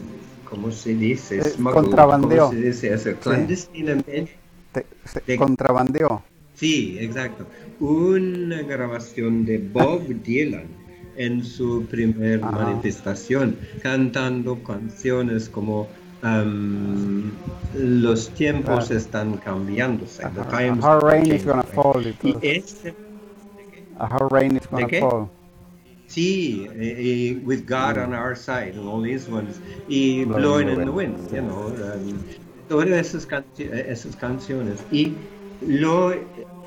¿cómo se dice? Smuggled, contrabandeó. ¿Cómo se dice eso? Clandestinamente. Te- se De- contrabandeó. Sí, exacto. Una grabación de Bob Dylan en su primer Ajá. manifestación, cantando canciones como um, Los tiempos están cambiándose. The times are rain is gonna fall. y este, A How rain is gonna fall. Sí, eh, eh, With God on Our Side, and all these ones, y Blowing Blowing in in the Wind, you know, um, todas esas, esas canciones. Y Lo,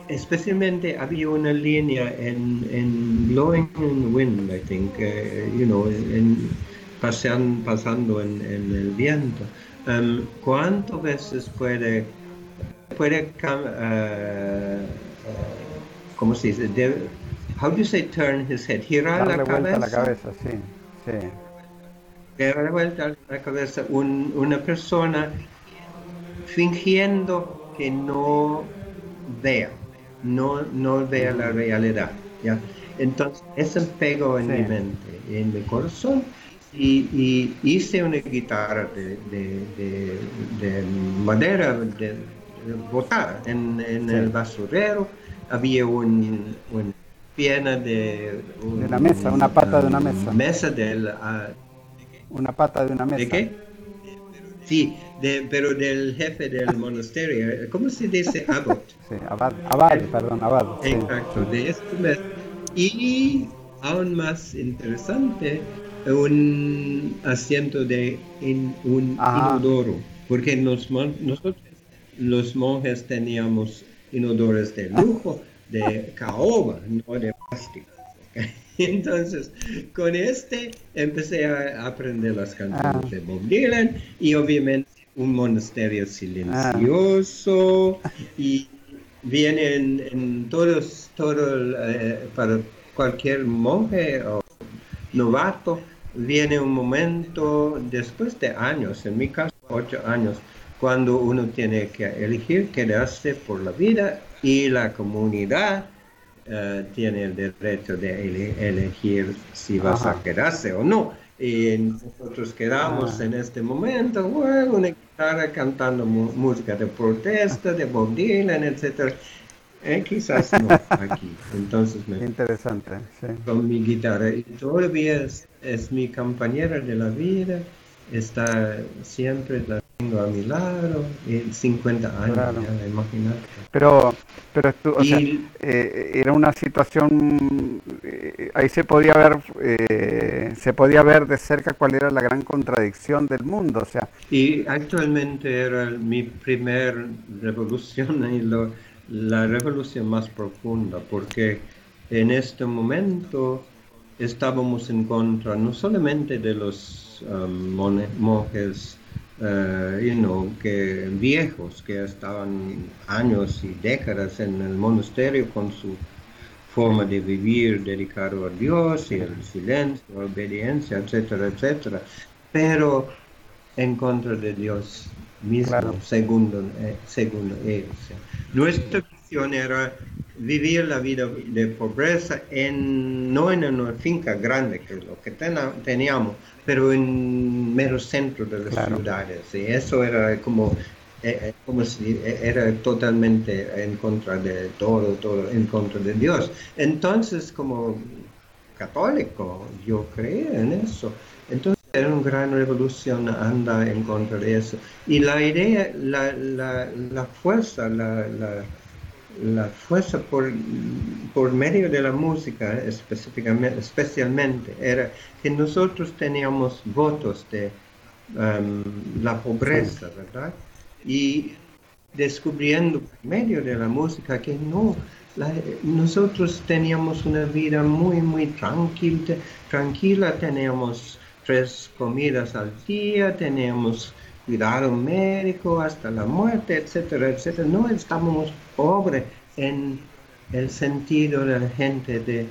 especialmente había una línea en, en Blowing in the Wind, I think, eh, you know, en, pasean- pasando en, en el viento. Um, ¿Cuántas veces puede, puede eh, eh, ¿cómo se dice? De- how do you say turn his head? Girar Darle la cabeza. la cabeza, sí, sí. Dar vuelta la cabeza un- una persona fingiendo que no vea, no, no vea la realidad. ¿ya? Entonces, eso pegó en Sí. mi mente en mi corazón y, y hice una guitarra de, de- de- de madera de, de botada en, en Sí. el basurero. Había un, un pierna de, un- De la mesa, una pata de una mesa. Mesa del, ah, Una pata de una mesa. ¿De qué? Sí, de, pero del jefe del monasterio. ¿Cómo se dice abbot? Sí, abad, abad, perdón, abad. sí. Exacto, de este mes. Y aún más interesante, un asiento de in- un Ajá. inodoro, porque los nosotros los monjes teníamos inodores de lujo, de caoba, no de plástico. ¿ok? Entonces, con este empecé a aprender las canciones Ah. de Bob Dylan y obviamente un monasterio silencioso y viene en, todos, todo eh, para cualquier monje o novato, viene un momento después de años, en mi caso ocho años, cuando uno tiene que elegir quedarse por la vida y la comunidad eh, tiene el derecho de ele- elegir si vas Ajá. a quedarse o no. Y nosotros quedamos Ah. en este momento, bueno, una guitarra cantando música de protesta, de Bob Dylan, etc. Eh, quizás no aquí. Entonces me interesante, sí. con mi guitarra y todavía es, es mi compañera de la vida, está siempre la a mi lado, y 50 años, Claro. ya, imagínate. Pero, pero tú, o sea, Y- eh, era una situación, eh, ahí se podía ver, eh, se podía ver de cerca cuál era la gran contradicción del mundo, o sea, Y actualmente era mi primer revolución y lo- la revolución más profunda, porque en este momento estábamos en contra no solamente de los um, monjes eh, you know, que viejos que estaban años y décadas en el monasterio con su forma de vivir dedicado a Dios y el silencio, la obediencia, etcétera, etcétera, pero en contra de Dios mismo, Claro. segundo, eh, segundo ellos. Nuestra visión era vivir la vida de pobreza en, no en una finca grande, que es lo que teníamos, pero en mero centro de las Claro. ciudades. Y eso era como, eh, eh, como si eh, era totalmente en contra de todo, todo en contra de Dios. Entonces, como católico, yo creía en eso. Entonces era una gran revolución anda en contra de eso. Y la idea, la, la, la fuerza, la, la, la fuerza por, por medio de la música específicamente, especialmente, era que nosotros teníamos votos de um, la pobreza, ¿verdad? Y descubriendo por medio de la música que no, la- nosotros teníamos una vida muy, muy tranquila, tranquila, teníamos tres comidas al día, teníamos cuidado médico hasta la muerte, etcétera, etcétera. No estábamos pobres en el sentido de la gente de,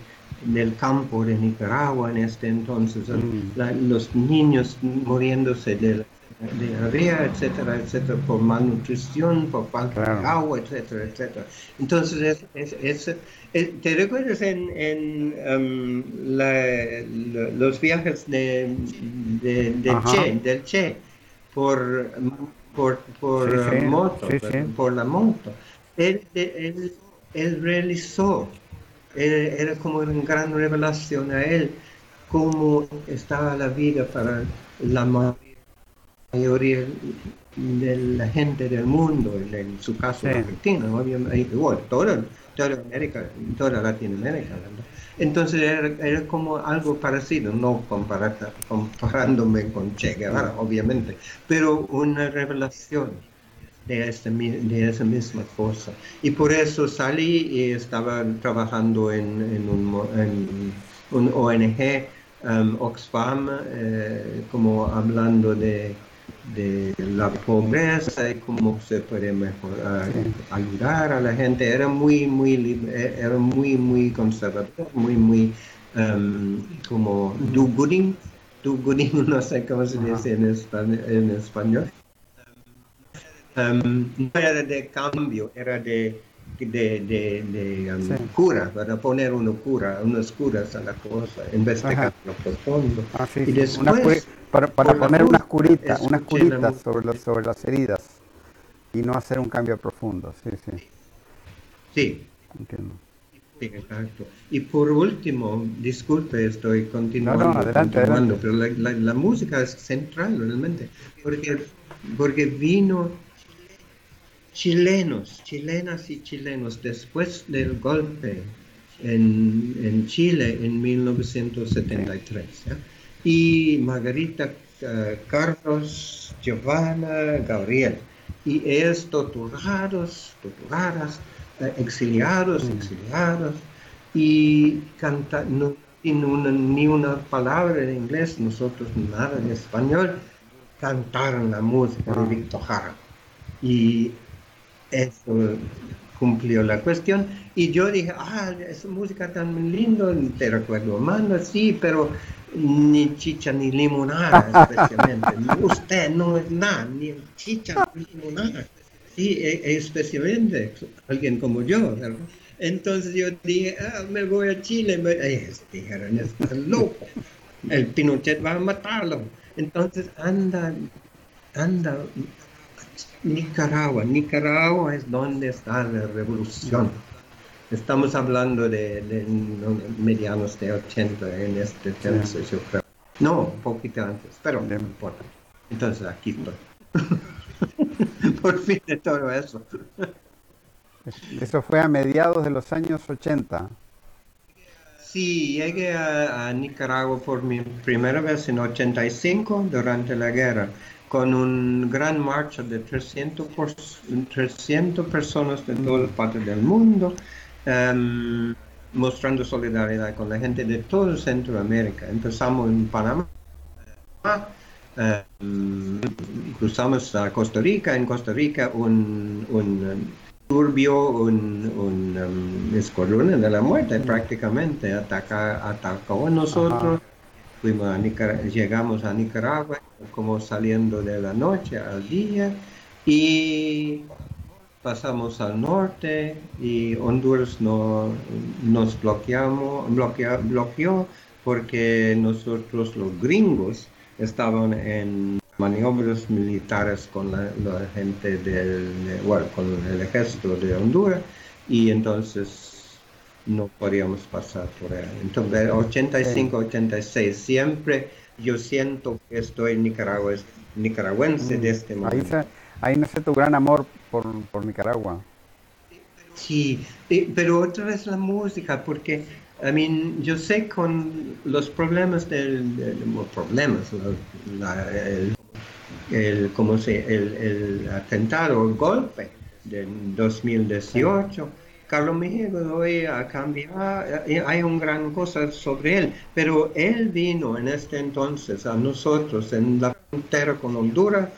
del campo de Nicaragua en este entonces, Mm. la- los niños muriéndose de, de diarrea, etcétera, etcétera, por malnutrición, por falta de agua, etcétera, etcétera. Entonces, es, es- es- es- ¿te recuerdas en, en, um, la- la- los viajes de, de, de Ajá. Che, del Che por, por, por Sí, sí, moto, sí, por la moto? Él, él, él realizó, era, era como una gran revelación a él, cómo estaba la vida para la ma- mayoría de la gente del mundo, en su caso. Argentina, obviamente, igual, toda, toda América, toda Latinoamérica, ¿verdad? Entonces era, era como algo parecido, no comparándome con Che Guevara, obviamente, pero una revelación de, esta mi- de esa misma cosa. Y por eso salí y estaba trabajando en, en un, en un ONG, um, Oxfam, eh, como hablando de, de la pobreza y cómo se puede mejorar, Sí. ayudar a la gente. Era muy, muy, eh, era muy, muy conservador, muy, muy um, como do-gooding. Do-gooding, no sé cómo se dice en español. En español. Um, no era de cambio, era de, de, de, de, um, Sí. cura, para poner una cura, unas curas a la cosa, investigar lo profundo. Ah, sí, Y una después, curi- para, para poner unas curitas, unas curitas sobre, las- sobre las heridas y no hacer un cambio profundo. Sí, sí, Sí, entiendo. exacto. Y por último, disculpe, estoy continuando, No, no, adelante, continuando, adelante. pero la, la- la música es central realmente, porque, porque vino chilenos, chilenas y chilenos después del golpe en, en Chile en 1973. ¿ya? Y Margarita, eh, Carlos, Giovanna, Gabriel. Y ellos torturados, torturadas, eh, exiliados, exiliados. Y canta, no, una- ni una palabra en inglés, nosotros nada en español, cantaron la música de Ah. Víctor Jara. Y eso cumplió la cuestión. Y yo dije, ah, esa música tan lindo, te recuerdo, mando, sí, pero ni chicha ni limonada, especialmente. Usted no es nada, ni chicha ni limonada. Sí, e- especialmente alguien como yo, ¿verdad? Entonces yo dije, ah, me voy a Chile. Me... Ellos dijeron, estás loco. El Pinochet va a matarlo. Entonces anda, anda Nicaragua. Nicaragua es donde está la revolución. Estamos hablando de, de no, medianos de 80 en este entonces, yo creo. No, un poquito antes, pero no importa. Entonces aquí estoy. Por fin de todo eso. Eso fue a mediados de los años 80. Sí, llegué a, a Nicaragua por mi primera vez en 85 durante la guerra con un gran marcha de 300, por- 300 personas de todas partes del mundo em, mostrando solidaridad con la gente de todo Centroamérica. Empezamos en Panamá, em, cruzamos a Costa Rica, en Costa Rica un, un em, turbio, un, un escuadrón de la muerte prácticamente ataca, atacó a nosotros. Fuimos a Nicar- llegamos a Nicaragua como saliendo de la noche al día y pasamos al norte y Honduras no, nos bloqueamos, bloquea- bloqueó porque nosotros los gringos estaban en maniobras militares con la, la gente del, bueno, con el ejército de Honduras y entonces no podíamos pasar por él. Entonces, 85, 86, siempre yo siento que estoy en Nicaragua, es nicaragüense de este Ahí, momento. se- ahí nace tu gran amor por, por Nicaragua. Sí, pero otra vez la música, porque I mean, yo sé con los problemas del, problemas, la- la- el, el, ¿cómo se, el, el atentado, el golpe del 2018, Carlos Mejía hoy ha cambiado, eh, hay una gran cosa sobre él, pero él vino en este entonces a nosotros en la frontera con Honduras,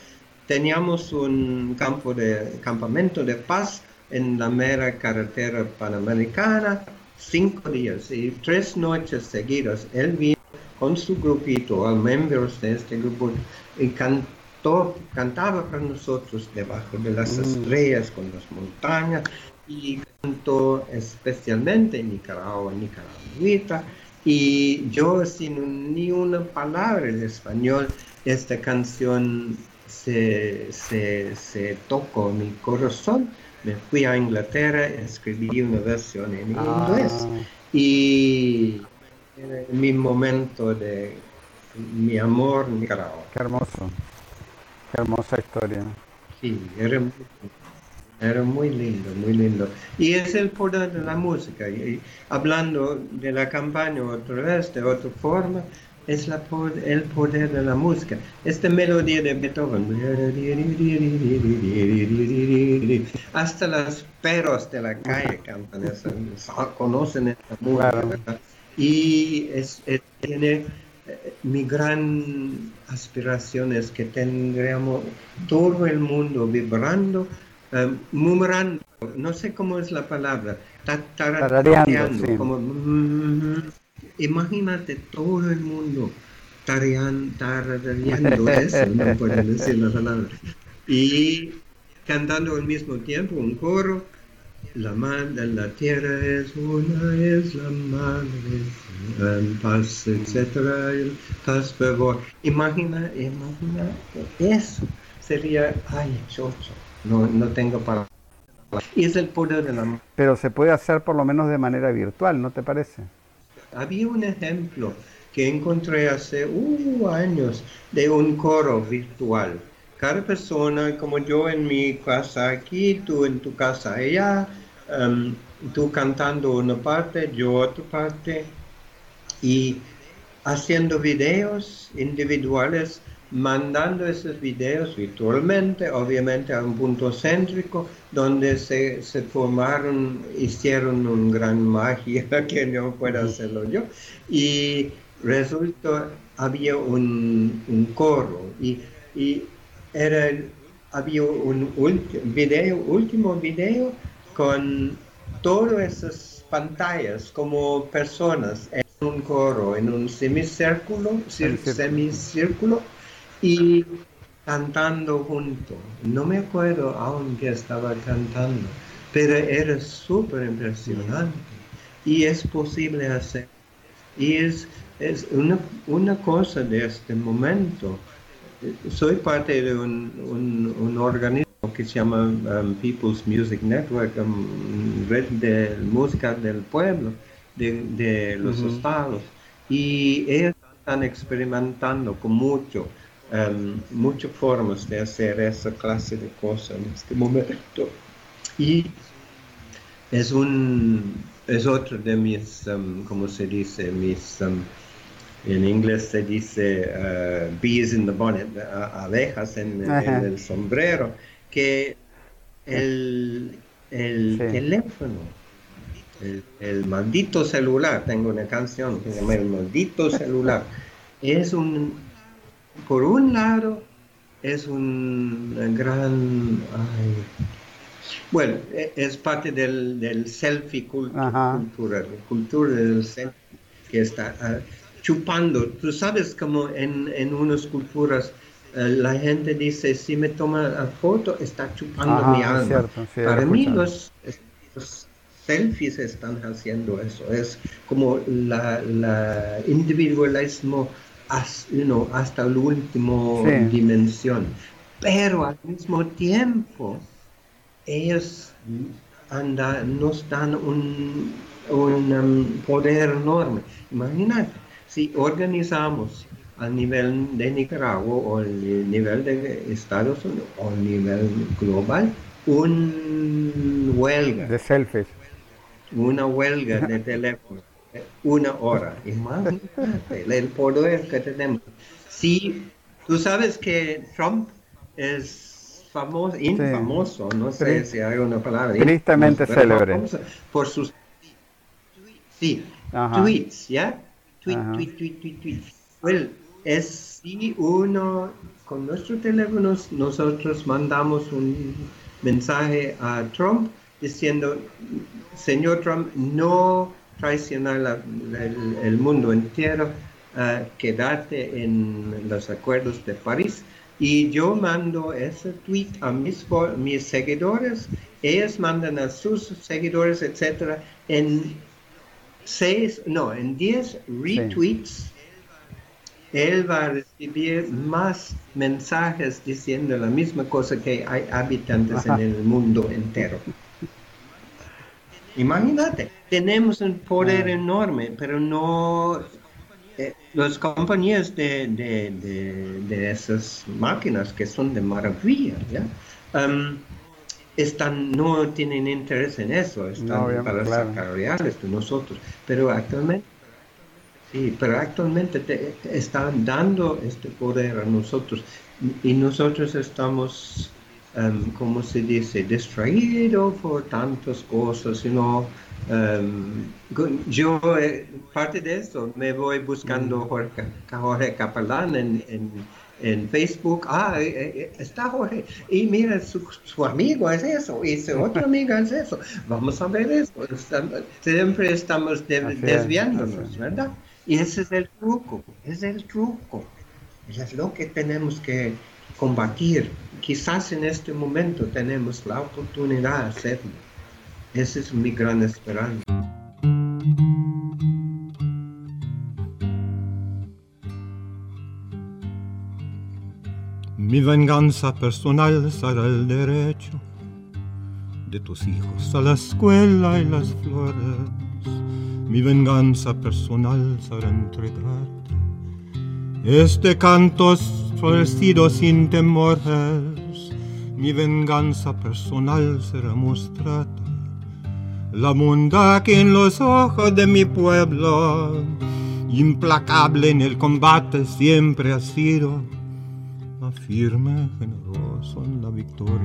teníamos un campo de campamento de paz en la mera carretera panamericana, cinco días y tres noches seguidas. Él vino con su grupito, a miembros de este grupo, y cantó, cantaba para nosotros debajo de las estrellas, con las montañas, y cantó especialmente en Nicaragua, Nicaragüita, y yo sin ni una palabra en español, esta canción se, se, se tocó mi corazón. Me fui a Inglaterra, escribí una versión en Ah. inglés y era mi momento de mi amor Nicaragua. Qué hermoso. Qué hermosa historia. Sí, era muy, era muy lindo, muy lindo. Y es el poder de la música. Y, hablando de la campaña otra vez, de otra forma, es la el poder de la música. Esta melodía de Beethoven, hasta los perros de la calle cantan eso, conocen esta música. Y es, es- tiene eh, mi gran aspiración es que tendríamos todo el mundo vibrando, murmurando, no sé cómo es la palabra, ta- Tarareando, sí. como, mm, imagínate todo el mundo tarean- tarareando eso, no puedo decir la palabra, y cantando al mismo tiempo un coro, la madre, la tierra es una, es la madre, en paz, etcétera, el paz. Imagina, imagina, eso sería, ay, chocho, no, no tengo palabras. Y es el poder de la. Pero se puede hacer por lo menos de manera virtual, ¿no te parece? Había un ejemplo que encontré hace uh, años de un coro virtual. Cada persona, como yo en mi casa aquí, tú en tu casa allá, em, tú cantando una parte, yo otra parte, y haciendo videos individuales, mandando esos videos virtualmente, obviamente a un punto céntrico, donde se, se formaron, hicieron un gran magia que no puedo hacerlo yo. Y resultó, había un, un coro y, y era, había un video, último video con todas esas pantallas como personas en un coro, en un semicírculo, Semicírculo. Y cantando junto. No me acuerdo aún que estaba cantando, pero era súper impresionante y es posible hacer. Y es, es una, una cosa de este momento. Soy parte de un, un- un organismo que se llama um, People's Music Network, um, red de música del pueblo, de, de los estados. Y ellos están experimentando con mucho, um, muchas formas de hacer esa clase de cosas en este momento. Y es un es otro de mis um, ¿cómo se dice? mis um, en inglés se dice uh, bees in the bonnet a- abejas en, el sombrero que el, el Sí. teléfono el, el maldito celular tengo una canción que se llama el maldito celular es un por un lado es un gran ay, bueno, e- es parte del, del selfie cult- Ajá. cultura, cultura del selfie que está ah, chupando. Tú sabes como en, en unas culturas eh, la gente dice, si me toma la foto, está chupando Ajá, mi alma. cierto, sí, he Para mí los, los selfies están haciendo eso. Es como la, la individualismo has- you know, hasta la última Sí. dimensión. Pero al mismo tiempo, ellos anda, nos dan un, un, um, poder enorme. Imagínate, si organizamos a nivel de Nicaragua o al nivel de Estados Unidos o a nivel global un huelga, De selfies. una huelga de teléfono, una hora. Imagínate el poder que tenemos. Si tú sabes que Trump es famoso, infamoso, no sé si hay una palabra. tristemente célebre. Por sus sí, Ajá. tweets, ¿ya? Tweet, Ajá. tweet, tweet, tweet, tweet. Well, es si uno con nuestros teléfonos nosotros mandamos un mensaje a Trump diciendo, señor Trump, no traicionar la- el, el mundo entero, ah, quédate en los acuerdos de París. Y yo mando ese tweet a mis, seguidores, ellos mandan a sus seguidores, etcétera, en seis, no, en 10 retweets, él va a recibir más mensajes diciendo la misma cosa que hay habitantes Ajá. en el mundo entero. Imagínate, tenemos un poder Ah. enorme, pero no... eh, las compañías de, de, de- de esas máquinas que son de maravilla, ¿ya? Um, están, no tienen interés en eso, están No, para claro. sacar reales de nosotros, pero actualmente, Sí, pero actualmente te, te están dando este poder a nosotros y nosotros estamos, em, como se dice, distraídos por tantas cosas, you know, em, yo, eh, parte de eso, me voy buscando Jorge, Jorge Capelán en, en, en Facebook. Ah, eh, eh, está Jorge. Y mira, su, su amigo es eso, y su otro amigo es eso. Vamos a ver eso. Siempre estamos de- desviándonos. ¿verdad? Y ese es el truco, es el truco. Es lo que tenemos que combatir. Quizás en este momento tenemos la oportunidad de hacerlo. Esa es mi gran esperanza. Mi venganza personal será el derecho de tus hijos a la escuela y las flores. Mi venganza personal será entregarte este canto florecido sin temores. Mi venganza personal será mostrarte la bondad que en los ojos de mi pueblo, implacable en el combate, siempre ha sido firme, generoso en la victoria.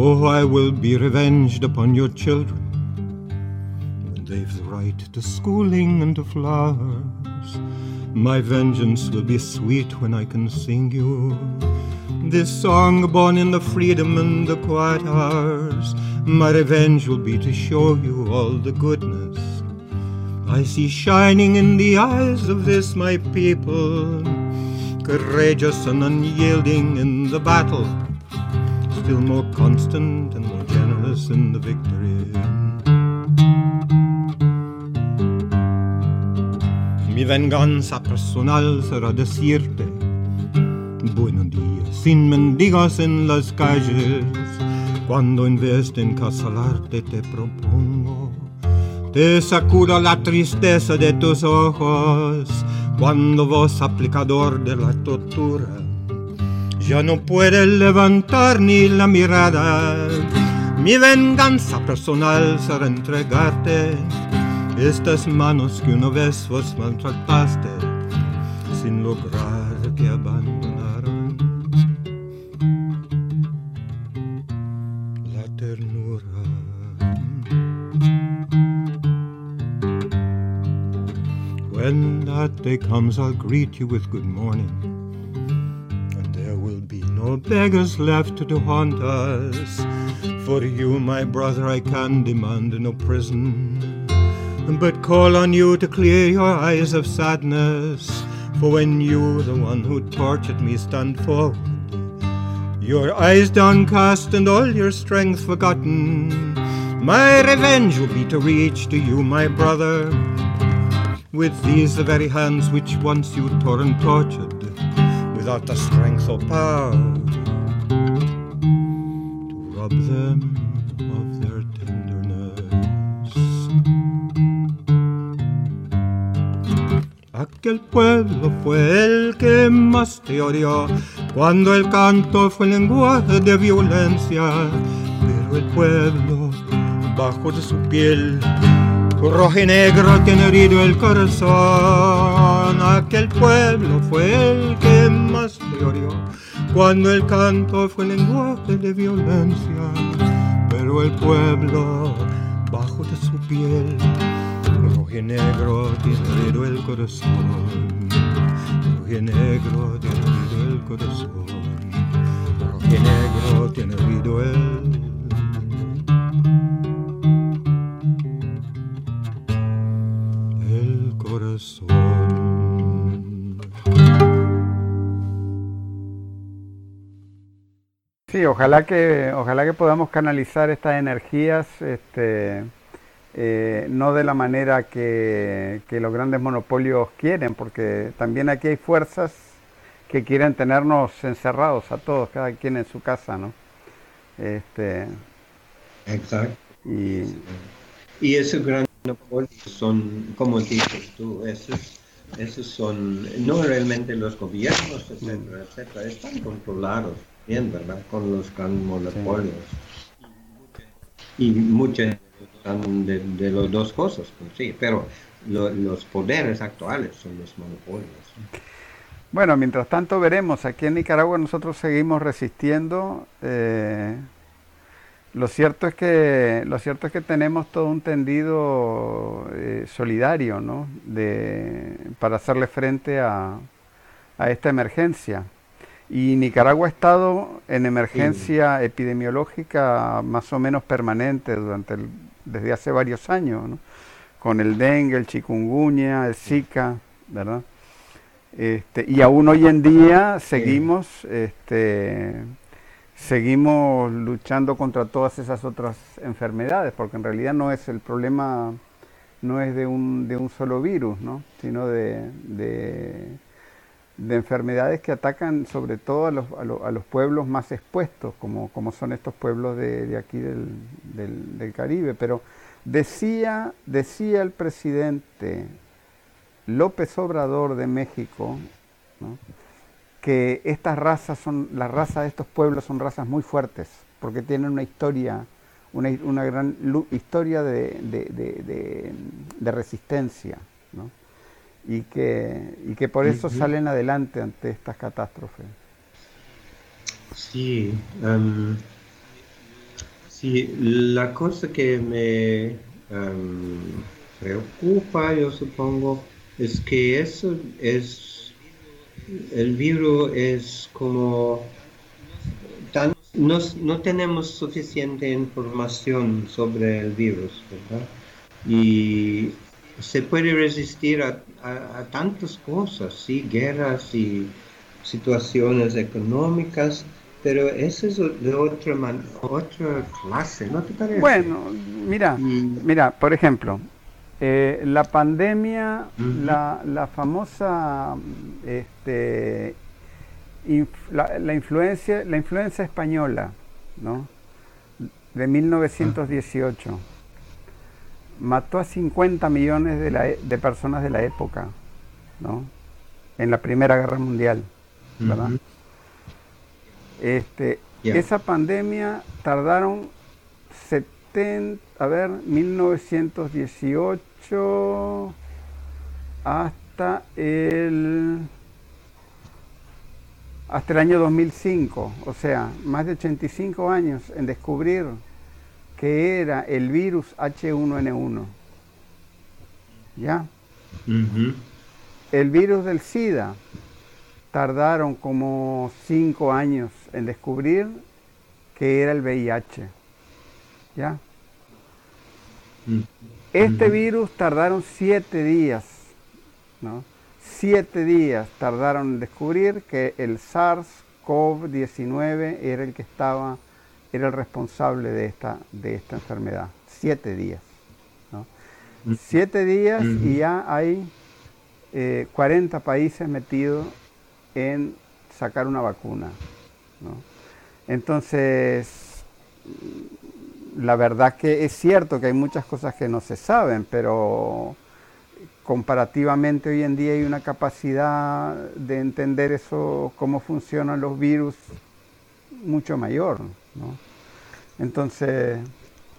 Oh, I will be revenged upon your children they've the right to schooling and to flowers. My vengeance will be sweet when I can sing you this song born in the freedom and the quiet hours. My revenge will be to show you all the goodness I see shining in the eyes of this my people, courageous and unyielding in the battle, still more constant and more generous in the victory. Mi venganza personal será decirte buenos días sin mendigos en las calles. Cuando en vez de encasalarte te propongo te sacudo la tristeza de tus ojos. Cuando vos aplicador de la tortura ya no puedes levantar ni la mirada. Mi venganza personal será entregarte estas manos que una vez vos maltrataste sin lograr que abandonaron la ternura. When that day comes, I'll greet you with good morning, and there will be no beggars left to haunt us. For you, my brother, I can demand no prison, but call on you to clear your eyes of sadness. For when you, the one who tortured me, stand forward, your eyes downcast and all your strength forgotten, my revenge will be to reach to you, my brother, with these the very hands which once you tore and tortured, without the strength or power to rob them Aquel pueblo fue el que más te odió cuando el canto fue lenguaje de violencia, pero el pueblo bajo de su piel rojo y negro tiene herido el corazón. Aquel pueblo fue el que más te odió cuando el canto fue lenguaje de violencia, pero el pueblo bajo de su piel y negro herido el corazón. Y negro herido el corazón. Y negro tiene herido el el corazón. Sí, ojalá que, ojalá que podamos canalizar estas energías, este, eh, no de la manera que, que los grandes monopolios quieren, porque también aquí hay fuerzas que quieren tenernos encerrados a todos, cada quien en su casa, ¿no? Este, Exacto. y Y esos grandes monopolios son, como dices tú, esos, esos son no realmente los gobiernos, etcétera, etcétera, están controlados también, ¿verdad? Con los grandes monopolios. Y muchas de, de las dos cosas, pues sí, pero lo- los poderes actuales son los monopolios. Bueno, mientras tanto veremos, aquí en Nicaragua nosotros seguimos resistiendo. eh, lo cierto es que lo cierto es que tenemos todo un tendido eh, solidario, ¿no? De, para hacerle frente a, a esta emergencia. Y Nicaragua ha estado en emergencia epidemiológica más o menos permanente durante el- desde hace varios años, ¿no? Con el dengue, el chikungunya, el zika, ¿verdad? Este, y aún hoy en día seguimos, este, seguimos luchando contra todas esas otras enfermedades, porque en realidad no es el problema, no es de un, de un solo virus, ¿no? sino de, de, de enfermedades que atacan sobre todo a los, a lo- a los pueblos más expuestos, como, como son estos pueblos de, de aquí del, del- Caribe. Pero decía, decía el presidente López Obrador de México, que estas razas son, las razas de estos pueblos son razas muy fuertes, porque tienen una historia, una, una gran historia de, de- resistencia. Y, que, y que por eso salen adelante ante estas catástrofes. Sí, em, sí, la cosa que me em, preocupa, yo supongo, es que eso es, el virus es como, tan- no, no tenemos suficiente información sobre el virus, ¿verdad? Y se puede resistir a, a- a tantas cosas, sí, guerras y situaciones económicas, pero eso es de otra, man- otra clase, ¿no te parece? Bueno, mira, mira, por ejemplo, eh, la pandemia, la, la famosa, este, inf- la, la influencia, la influencia española, ¿no? De 1918 mató a 50 millones de, la e- de personas de la época, ¿no? En la Primera Guerra Mundial, ¿verdad? Este. Esa pandemia tardaron 70, a ver, 1918 hasta el hasta el año 2005, o sea, más de 85 años en descubrir que era el virus H1N1. ¿Ya? El virus del SIDA tardaron como cinco años en descubrir que era el VIH. ¿Ya? Mm. Este virus tardaron siete días, ¿no? Siete días tardaron en descubrir que el SARS-CoV-19 era el que estaba, era el responsable de esta, de esta enfermedad. Siete días. ¿no? Siete días y ya hay eh, 40 países metidos en sacar una vacuna. ¿no? Entonces, la verdad que es cierto que hay muchas cosas que no se saben, pero comparativamente hoy en día hay una capacidad de entender eso, cómo funcionan los virus, mucho mayor. ¿No? Entonces,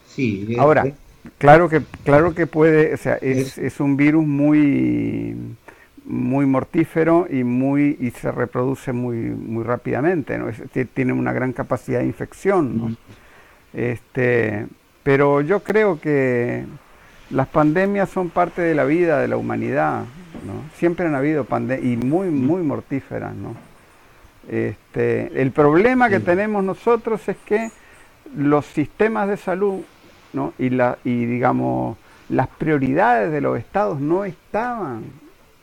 Sí, ahora, eh, claro que, claro que puede, o sea, es, Es- es un virus muy muy mortífero y muy y se reproduce muy muy rápidamente, ¿no? Es- ti- tiene una gran capacidad de infección, ¿no? Este, pero yo creo que las pandemias son parte de la vida de la humanidad, ¿no? Siempre han habido pandemias y muy muy mortíferas, ¿no? Este, el problema que tenemos nosotros es que los sistemas de salud ¿no? y, la, y digamos las prioridades de los estados no estaban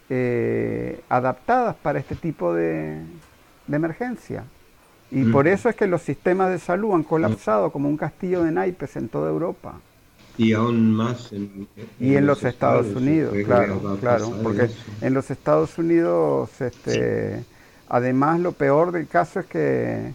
eh, adaptadas para este tipo de, de emergencia. Y Mm. por eso es que los sistemas de salud han colapsado como un castillo de naipes en toda Europa. y aún más en, Y en los Estados Unidos, claro, claro, porque eso. en los Estados Unidos, este, además lo peor del caso es que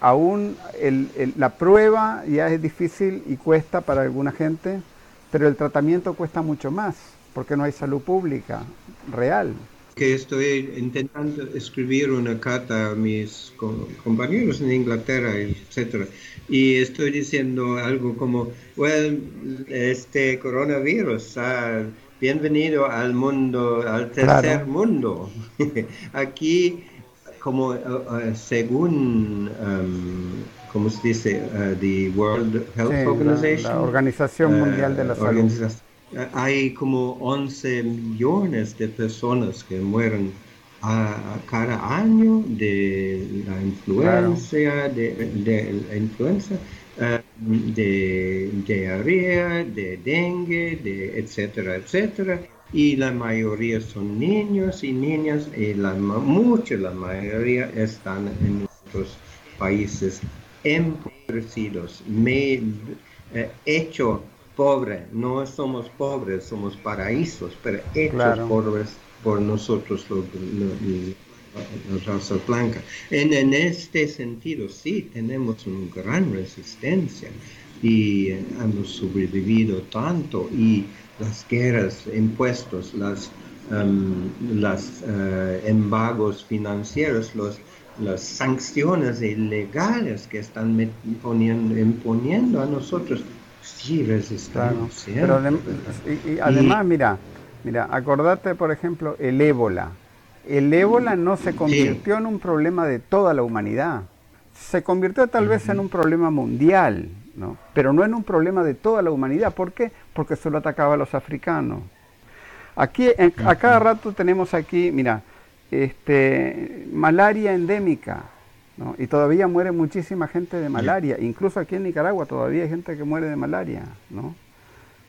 aún el- el- la prueba ya es difícil y cuesta para alguna gente, pero el tratamiento cuesta mucho más, porque no hay salud pública real. que estoy intentando escribir una carta a mis co- compañeros en Inglaterra, etcétera, y estoy diciendo algo como, well, este coronavirus, ah, bienvenido al mundo, al tercer Claro. mundo. Aquí, como eh, eh, según, um, ¿cómo se dice? Uh, the World Health Sí, Organization. la Organización eh, Mundial de la Salud. eh, Hay como 11 millones de personas que mueren a, a cada año de la influencia, de, de la influenza, eh, de diarrea, de dengue, de etcétera, etcétera. Y la mayoría son niños y niñas, y la, mucha, la mayoría están en nuestros países empobrecidos, me, eh, hecho pobre, no somos pobres, somos paraísos, pero hechos Claro. pobres por nosotros, los, los- la raza blanca. En, en este sentido, sí, tenemos una gran resistencia y eh, hemos sobrevivido tanto y las guerras, impuestos, las, em, las eh, embargos financieros, los, las sanciones ilegales que están poniendo, imponiendo a nosotros, sí Claro. resistimos. siempre, Pero y además, mira, mira, acordate, por ejemplo, el ébola. El ébola no se convirtió en un problema de toda la humanidad. Se convirtió tal vez en un problema mundial, ¿no? Pero no en un problema de toda la humanidad. ¿Por qué? Porque solo atacaba a los africanos. Aquí, en- a cada rato tenemos aquí, mira, este, malaria endémica, ¿no? Y todavía muere muchísima gente de malaria. Incluso aquí en Nicaragua todavía hay gente que muere de malaria, ¿no?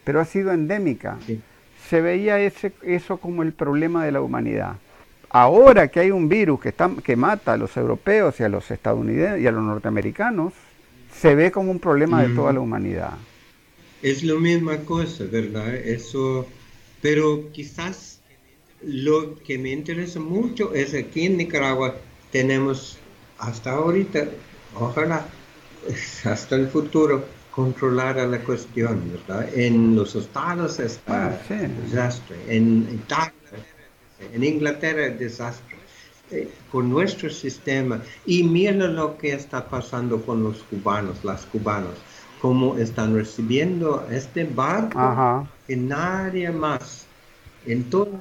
Pero ha sido endémica. Sí. Se veía ese, eso como el problema de la humanidad. Ahora que hay un virus que, está, que mata a los europeos y a los estadounidenses y a los norteamericanos, se ve como un problema de toda la humanidad. Es la misma cosa, ¿verdad? Eso, pero quizás lo que me interesa mucho es aquí en Nicaragua tenemos hasta ahorita, ojalá hasta el futuro, controlar a la cuestión, ¿verdad? En los estados está Ah, sí. desastre, en Italia, en Inglaterra desastre. Con nuestro sistema y mira lo que está pasando con los cubanos, las cubanas, cómo están recibiendo este barco Ajá. que nadie más en todo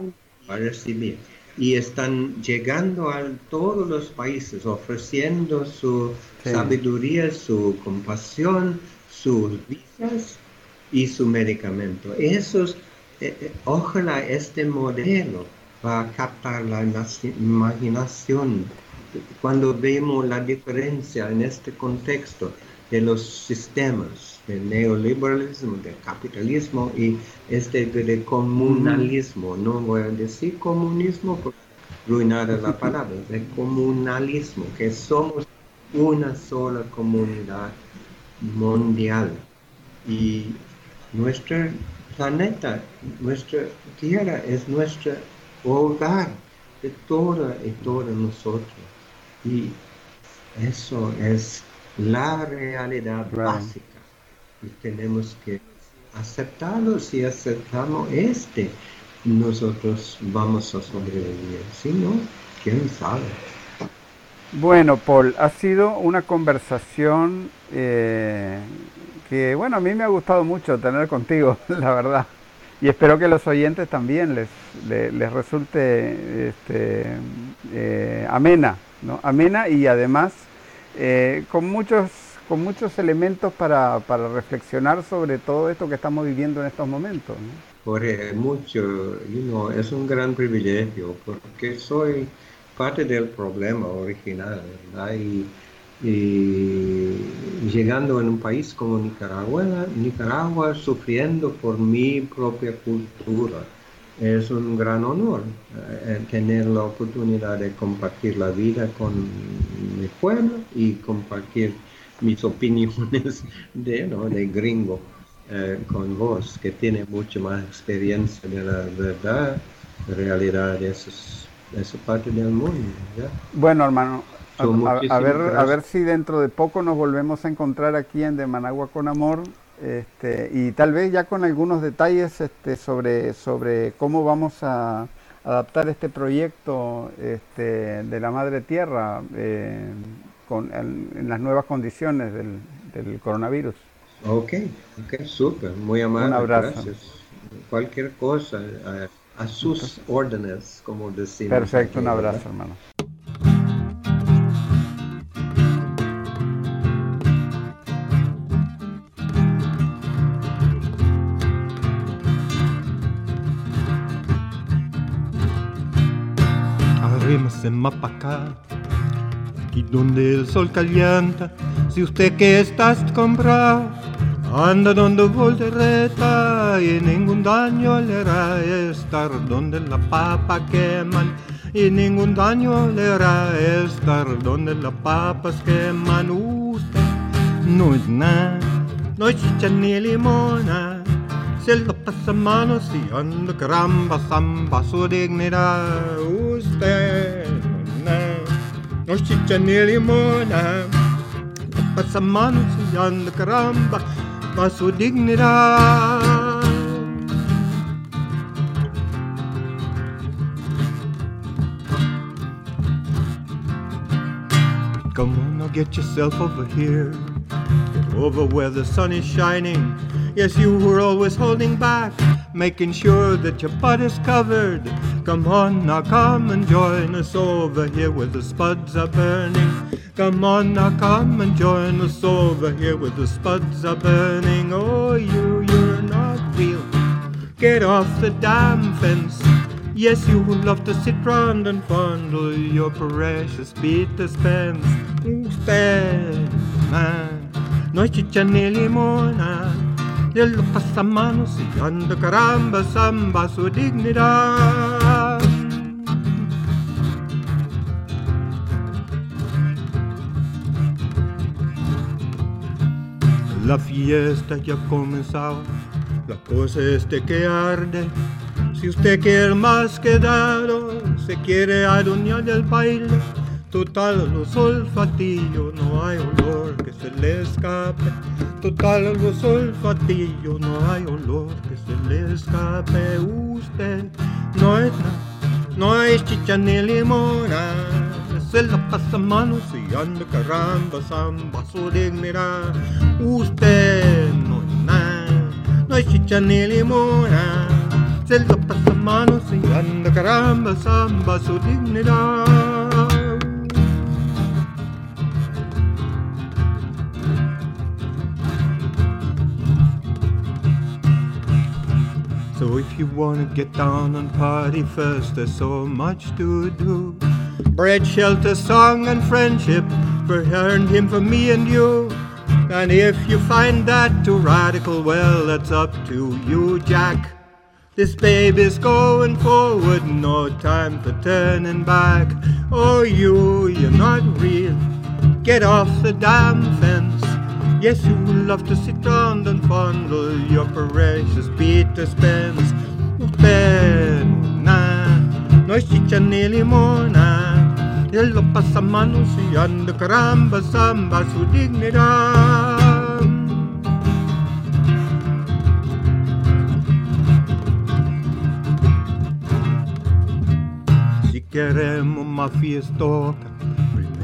va a recibir. Y están llegando a todos los países ofreciendo su Sí. sabiduría, su compasión, sus visas y su medicamento. Esos, eh, eh, ojalá este modelo va a captar la naci- imaginación cuando vemos la diferencia en este contexto de los sistemas del neoliberalismo, del capitalismo y este de, comunalismo. No voy a decir comunismo porque arruinada la palabra, de comunalismo, que somos una sola comunidad mundial y nuestro planeta, nuestra tierra es nuestro hogar de toda y todos nosotros. Y eso es la realidad Claro. básica. Y tenemos que aceptarlo. Si aceptamos este, nosotros vamos a sobrevivir. Si no, quién sabe. Bueno, Paul, ha sido una conversación eh, que, bueno, a mí me ha gustado mucho tener contigo, la verdad. Y espero que los oyentes también les, le- les, resulte este, eh, amena, ¿no? Amena y además eh, con, muchos, con muchos elementos para, para reflexionar sobre todo esto que estamos viviendo en estos momentos. ¿no? Jorge, mucho, you know, es un gran privilegio porque soy parte del problema original, ¿verdad? Y, y llegando en un país como Nicaragua, Nicaragua sufriendo por mi propia cultura. Es un gran honor eh, tener la oportunidad de compartir la vida con mi pueblo y compartir mis opiniones de, ¿no? de gringo eh, con vos, que tiene mucho más experiencia de la verdad, realidad de, esos, de esa parte del mundo. Bueno, hermano, a, ver, a ver si dentro de poco nos volvemos a encontrar aquí en De Managua con Amor este, y tal vez ya con algunos detalles este, sobre, sobre cómo vamos a, adaptar este proyecto este, de la Madre Tierra eh, con, en, en las nuevas condiciones del, del coronavirus. Ok, ok, súper, muy amable. Un abrazo. Gracias. Cualquier cosa, a, a sus órdenes, como decimos. Perfecto, un abrazo, hermano. Arrímese más pa' acá, aquí donde el sol calienta. Si usted que estás comprado, anda donde voltereta y ningún daño le hará estar donde la papa queman. Y ningún daño le hará estar donde las papas queman. Usted no es nada, no es chicha ni limona. Se lo pasa manos y anda caramba, zamba su dignidad. Usted no, es chicha ni limona. Pasa manos y anda caramba, su dignidad. Come on, now get yourself over here. Get over where the sun is shining. Yes, you were always holding back, making sure that your butt is covered. Come on, now come and join us over here where the spuds are burning. Come on, now come and join us over here where the spuds are burning. Oh, you, you're not real. Get off the damn fence. Yes, you would love to sit round and fondle your precious Peter Spence. Usted, man, no es chicha ni limona. Y él lo pasa manos y anda caramba, samba su dignidad. La fiesta ya ha comenzado, la cosa es que arde. Si usted quiere más quedado, se quiere adueñar del baile. Total, los olfatillos, no hay olor que se le escape. Total, los olfatillos, no hay olor que se le escape. Usted no es no es chicha ni limona. Se la pasa manos y anda caramba, samba su dignidad. Usted no es nada, no es chicha ni limona. Se la pasa manos y anda caramba, samba su dignidad. So if you wanna get down and party first, there's so much to do. Bread, shelter, song, and friendship for her and him, for me and you. And if you find that too radical, well, that's up to you, Jack. This baby's going forward, no time for turning back. Oh, you, you're not real. Get off the damn fence. Yes, you love to sit round and fondle your precious Peter Spence. Usted na, no es chicha ni limona. Él lo pasa manos y anda caramba, samba su dignidad. Si queremos más fiestota,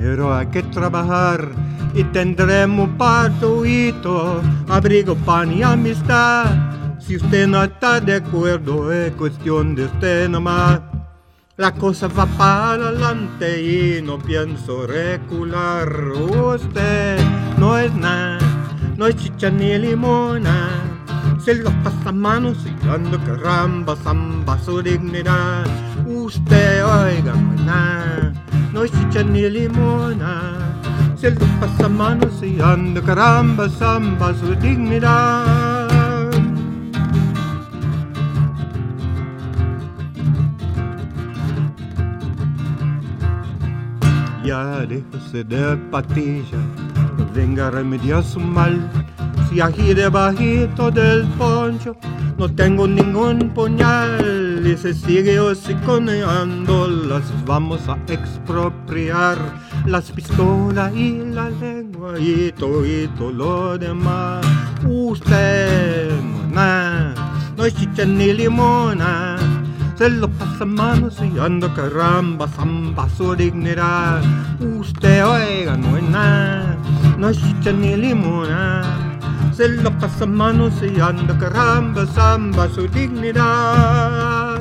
primero hay que trabajar y tendremos patuito, abrigo, pan y amistad. Si usted no está de acuerdo, es cuestión de usted nomás. La cosa va para adelante y no pienso recular. Usted no es nada, no es chicha ni limona. Se lo pasa manos y anda caramba, zamba su dignidad. Usted, oiga, no es nada, no es chicha ni limona. Se lo pasa manos y anda caramba, zamba su dignidad. Ya déjese de patilla, no venga a remediar su mal. Si aquí debajito del poncho no tengo ningún puñal y se sigue hociconeando, las vamos a expropiar. Las pistolas y la lengua y todo, y todo lo demás. Usted nada, no es chicha ni limona. se lo pasa manoseando caramba, zamba su dignidad. Usted oiga, no es nada, no es chicha ni limona. Se lo pasa manoseando caramba, zamba su dignidad.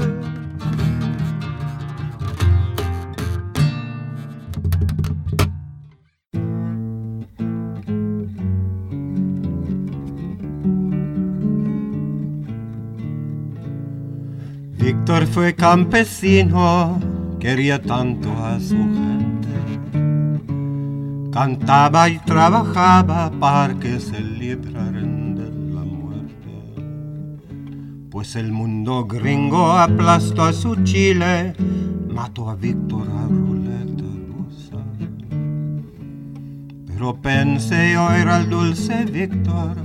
Víctor fue campesino, quería tanto a su gente. Cantaba y trabajaba para que se libraran de la muerte. Pues el mundo gringo aplastó a su Chile, mató a Víctor a ruleta rusa. Pero pensé yo era el dulce Víctor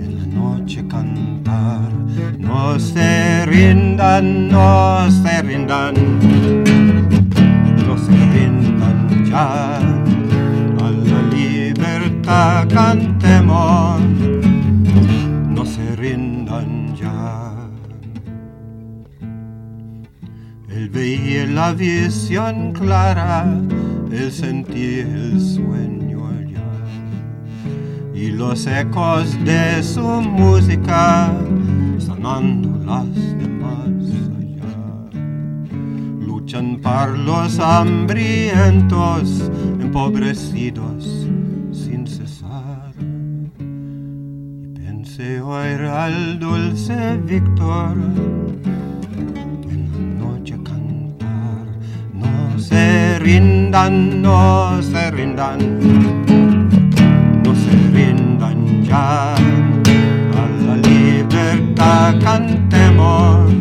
en la noche cantar. No se rindan, no se rindan, A la libertad cantemos, no se rindan ya. Él veía la visión clara, él sentía el sueño allá y los ecos de su música sonando las Luchan para los hambrientos, empobrecidos sin cesar. Y pensé oír al dulce Víctor en la noche cantar. No se rindan, no se rindan no se rindan ya. A la libertad cantemos,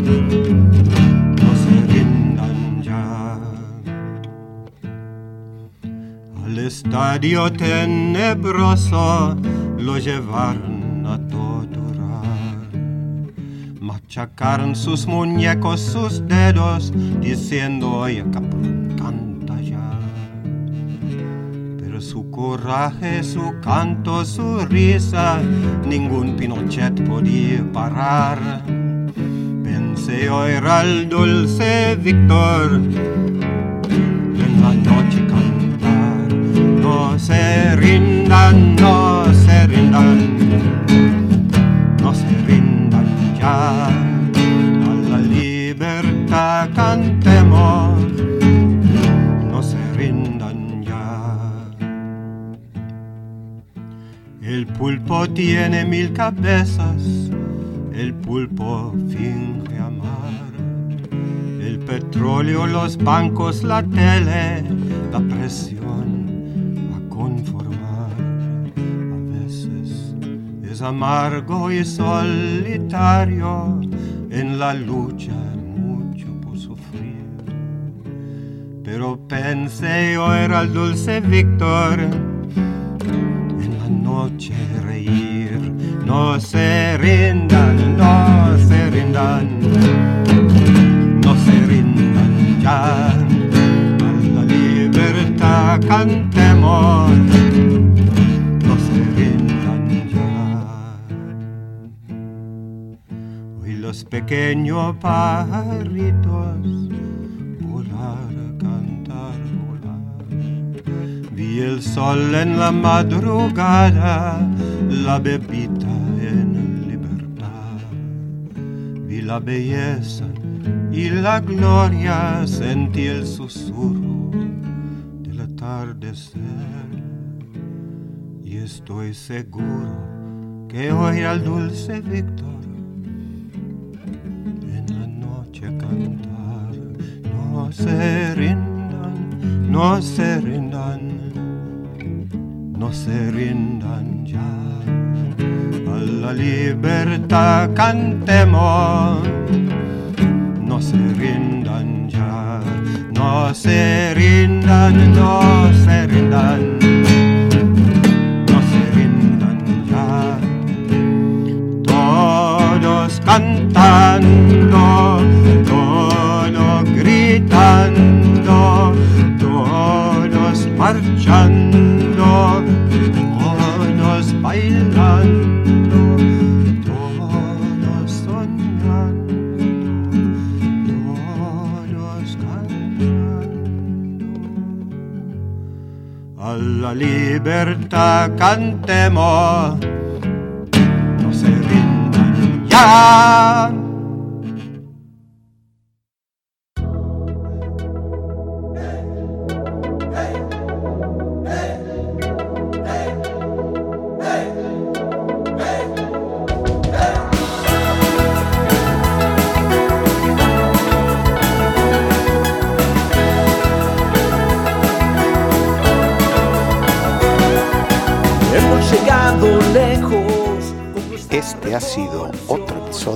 estadio tenebroso lo llevaron a torturar. Machacaron sus muñecos, sus dedos, diciendo, oye, cabrón, canta ya pero su coraje, su canto, su risa, ningún Pinochet podía parar. Pensé al dulce Víctor en la noche cantar. No se rindan, no se rindan, no se rindan ya. A la libertad cantemos no se rindan ya. El pulpo tiene mil cabezas, el pulpo finge amar. El petróleo, los bancos, la tele, la presión conformar. A veces es amargo y solitario en la lucha, mucho por sufrir pero pensé oír al dulce Víctor en la noche reír. No se rindan, no se rindan, no se rindan ya. A la libertad cantemos, pequeños pajaritos volar, cantar, volar. Vi el sol en la madrugada, la bebita en libertad. Vi la belleza y la gloria, sentí el susurro del atardecer. Y estoy seguro que hoy al dulce Víctor noche cantar. No se rindan, no se rindan, no se rindan ya. A la libertad cantemos, no se rindan ya. No se rindan, no se rindan, gritando, todos gritando, todos marchando, todos bailando, todos soñando, todos cantando. A la libertad cantemos no se rindan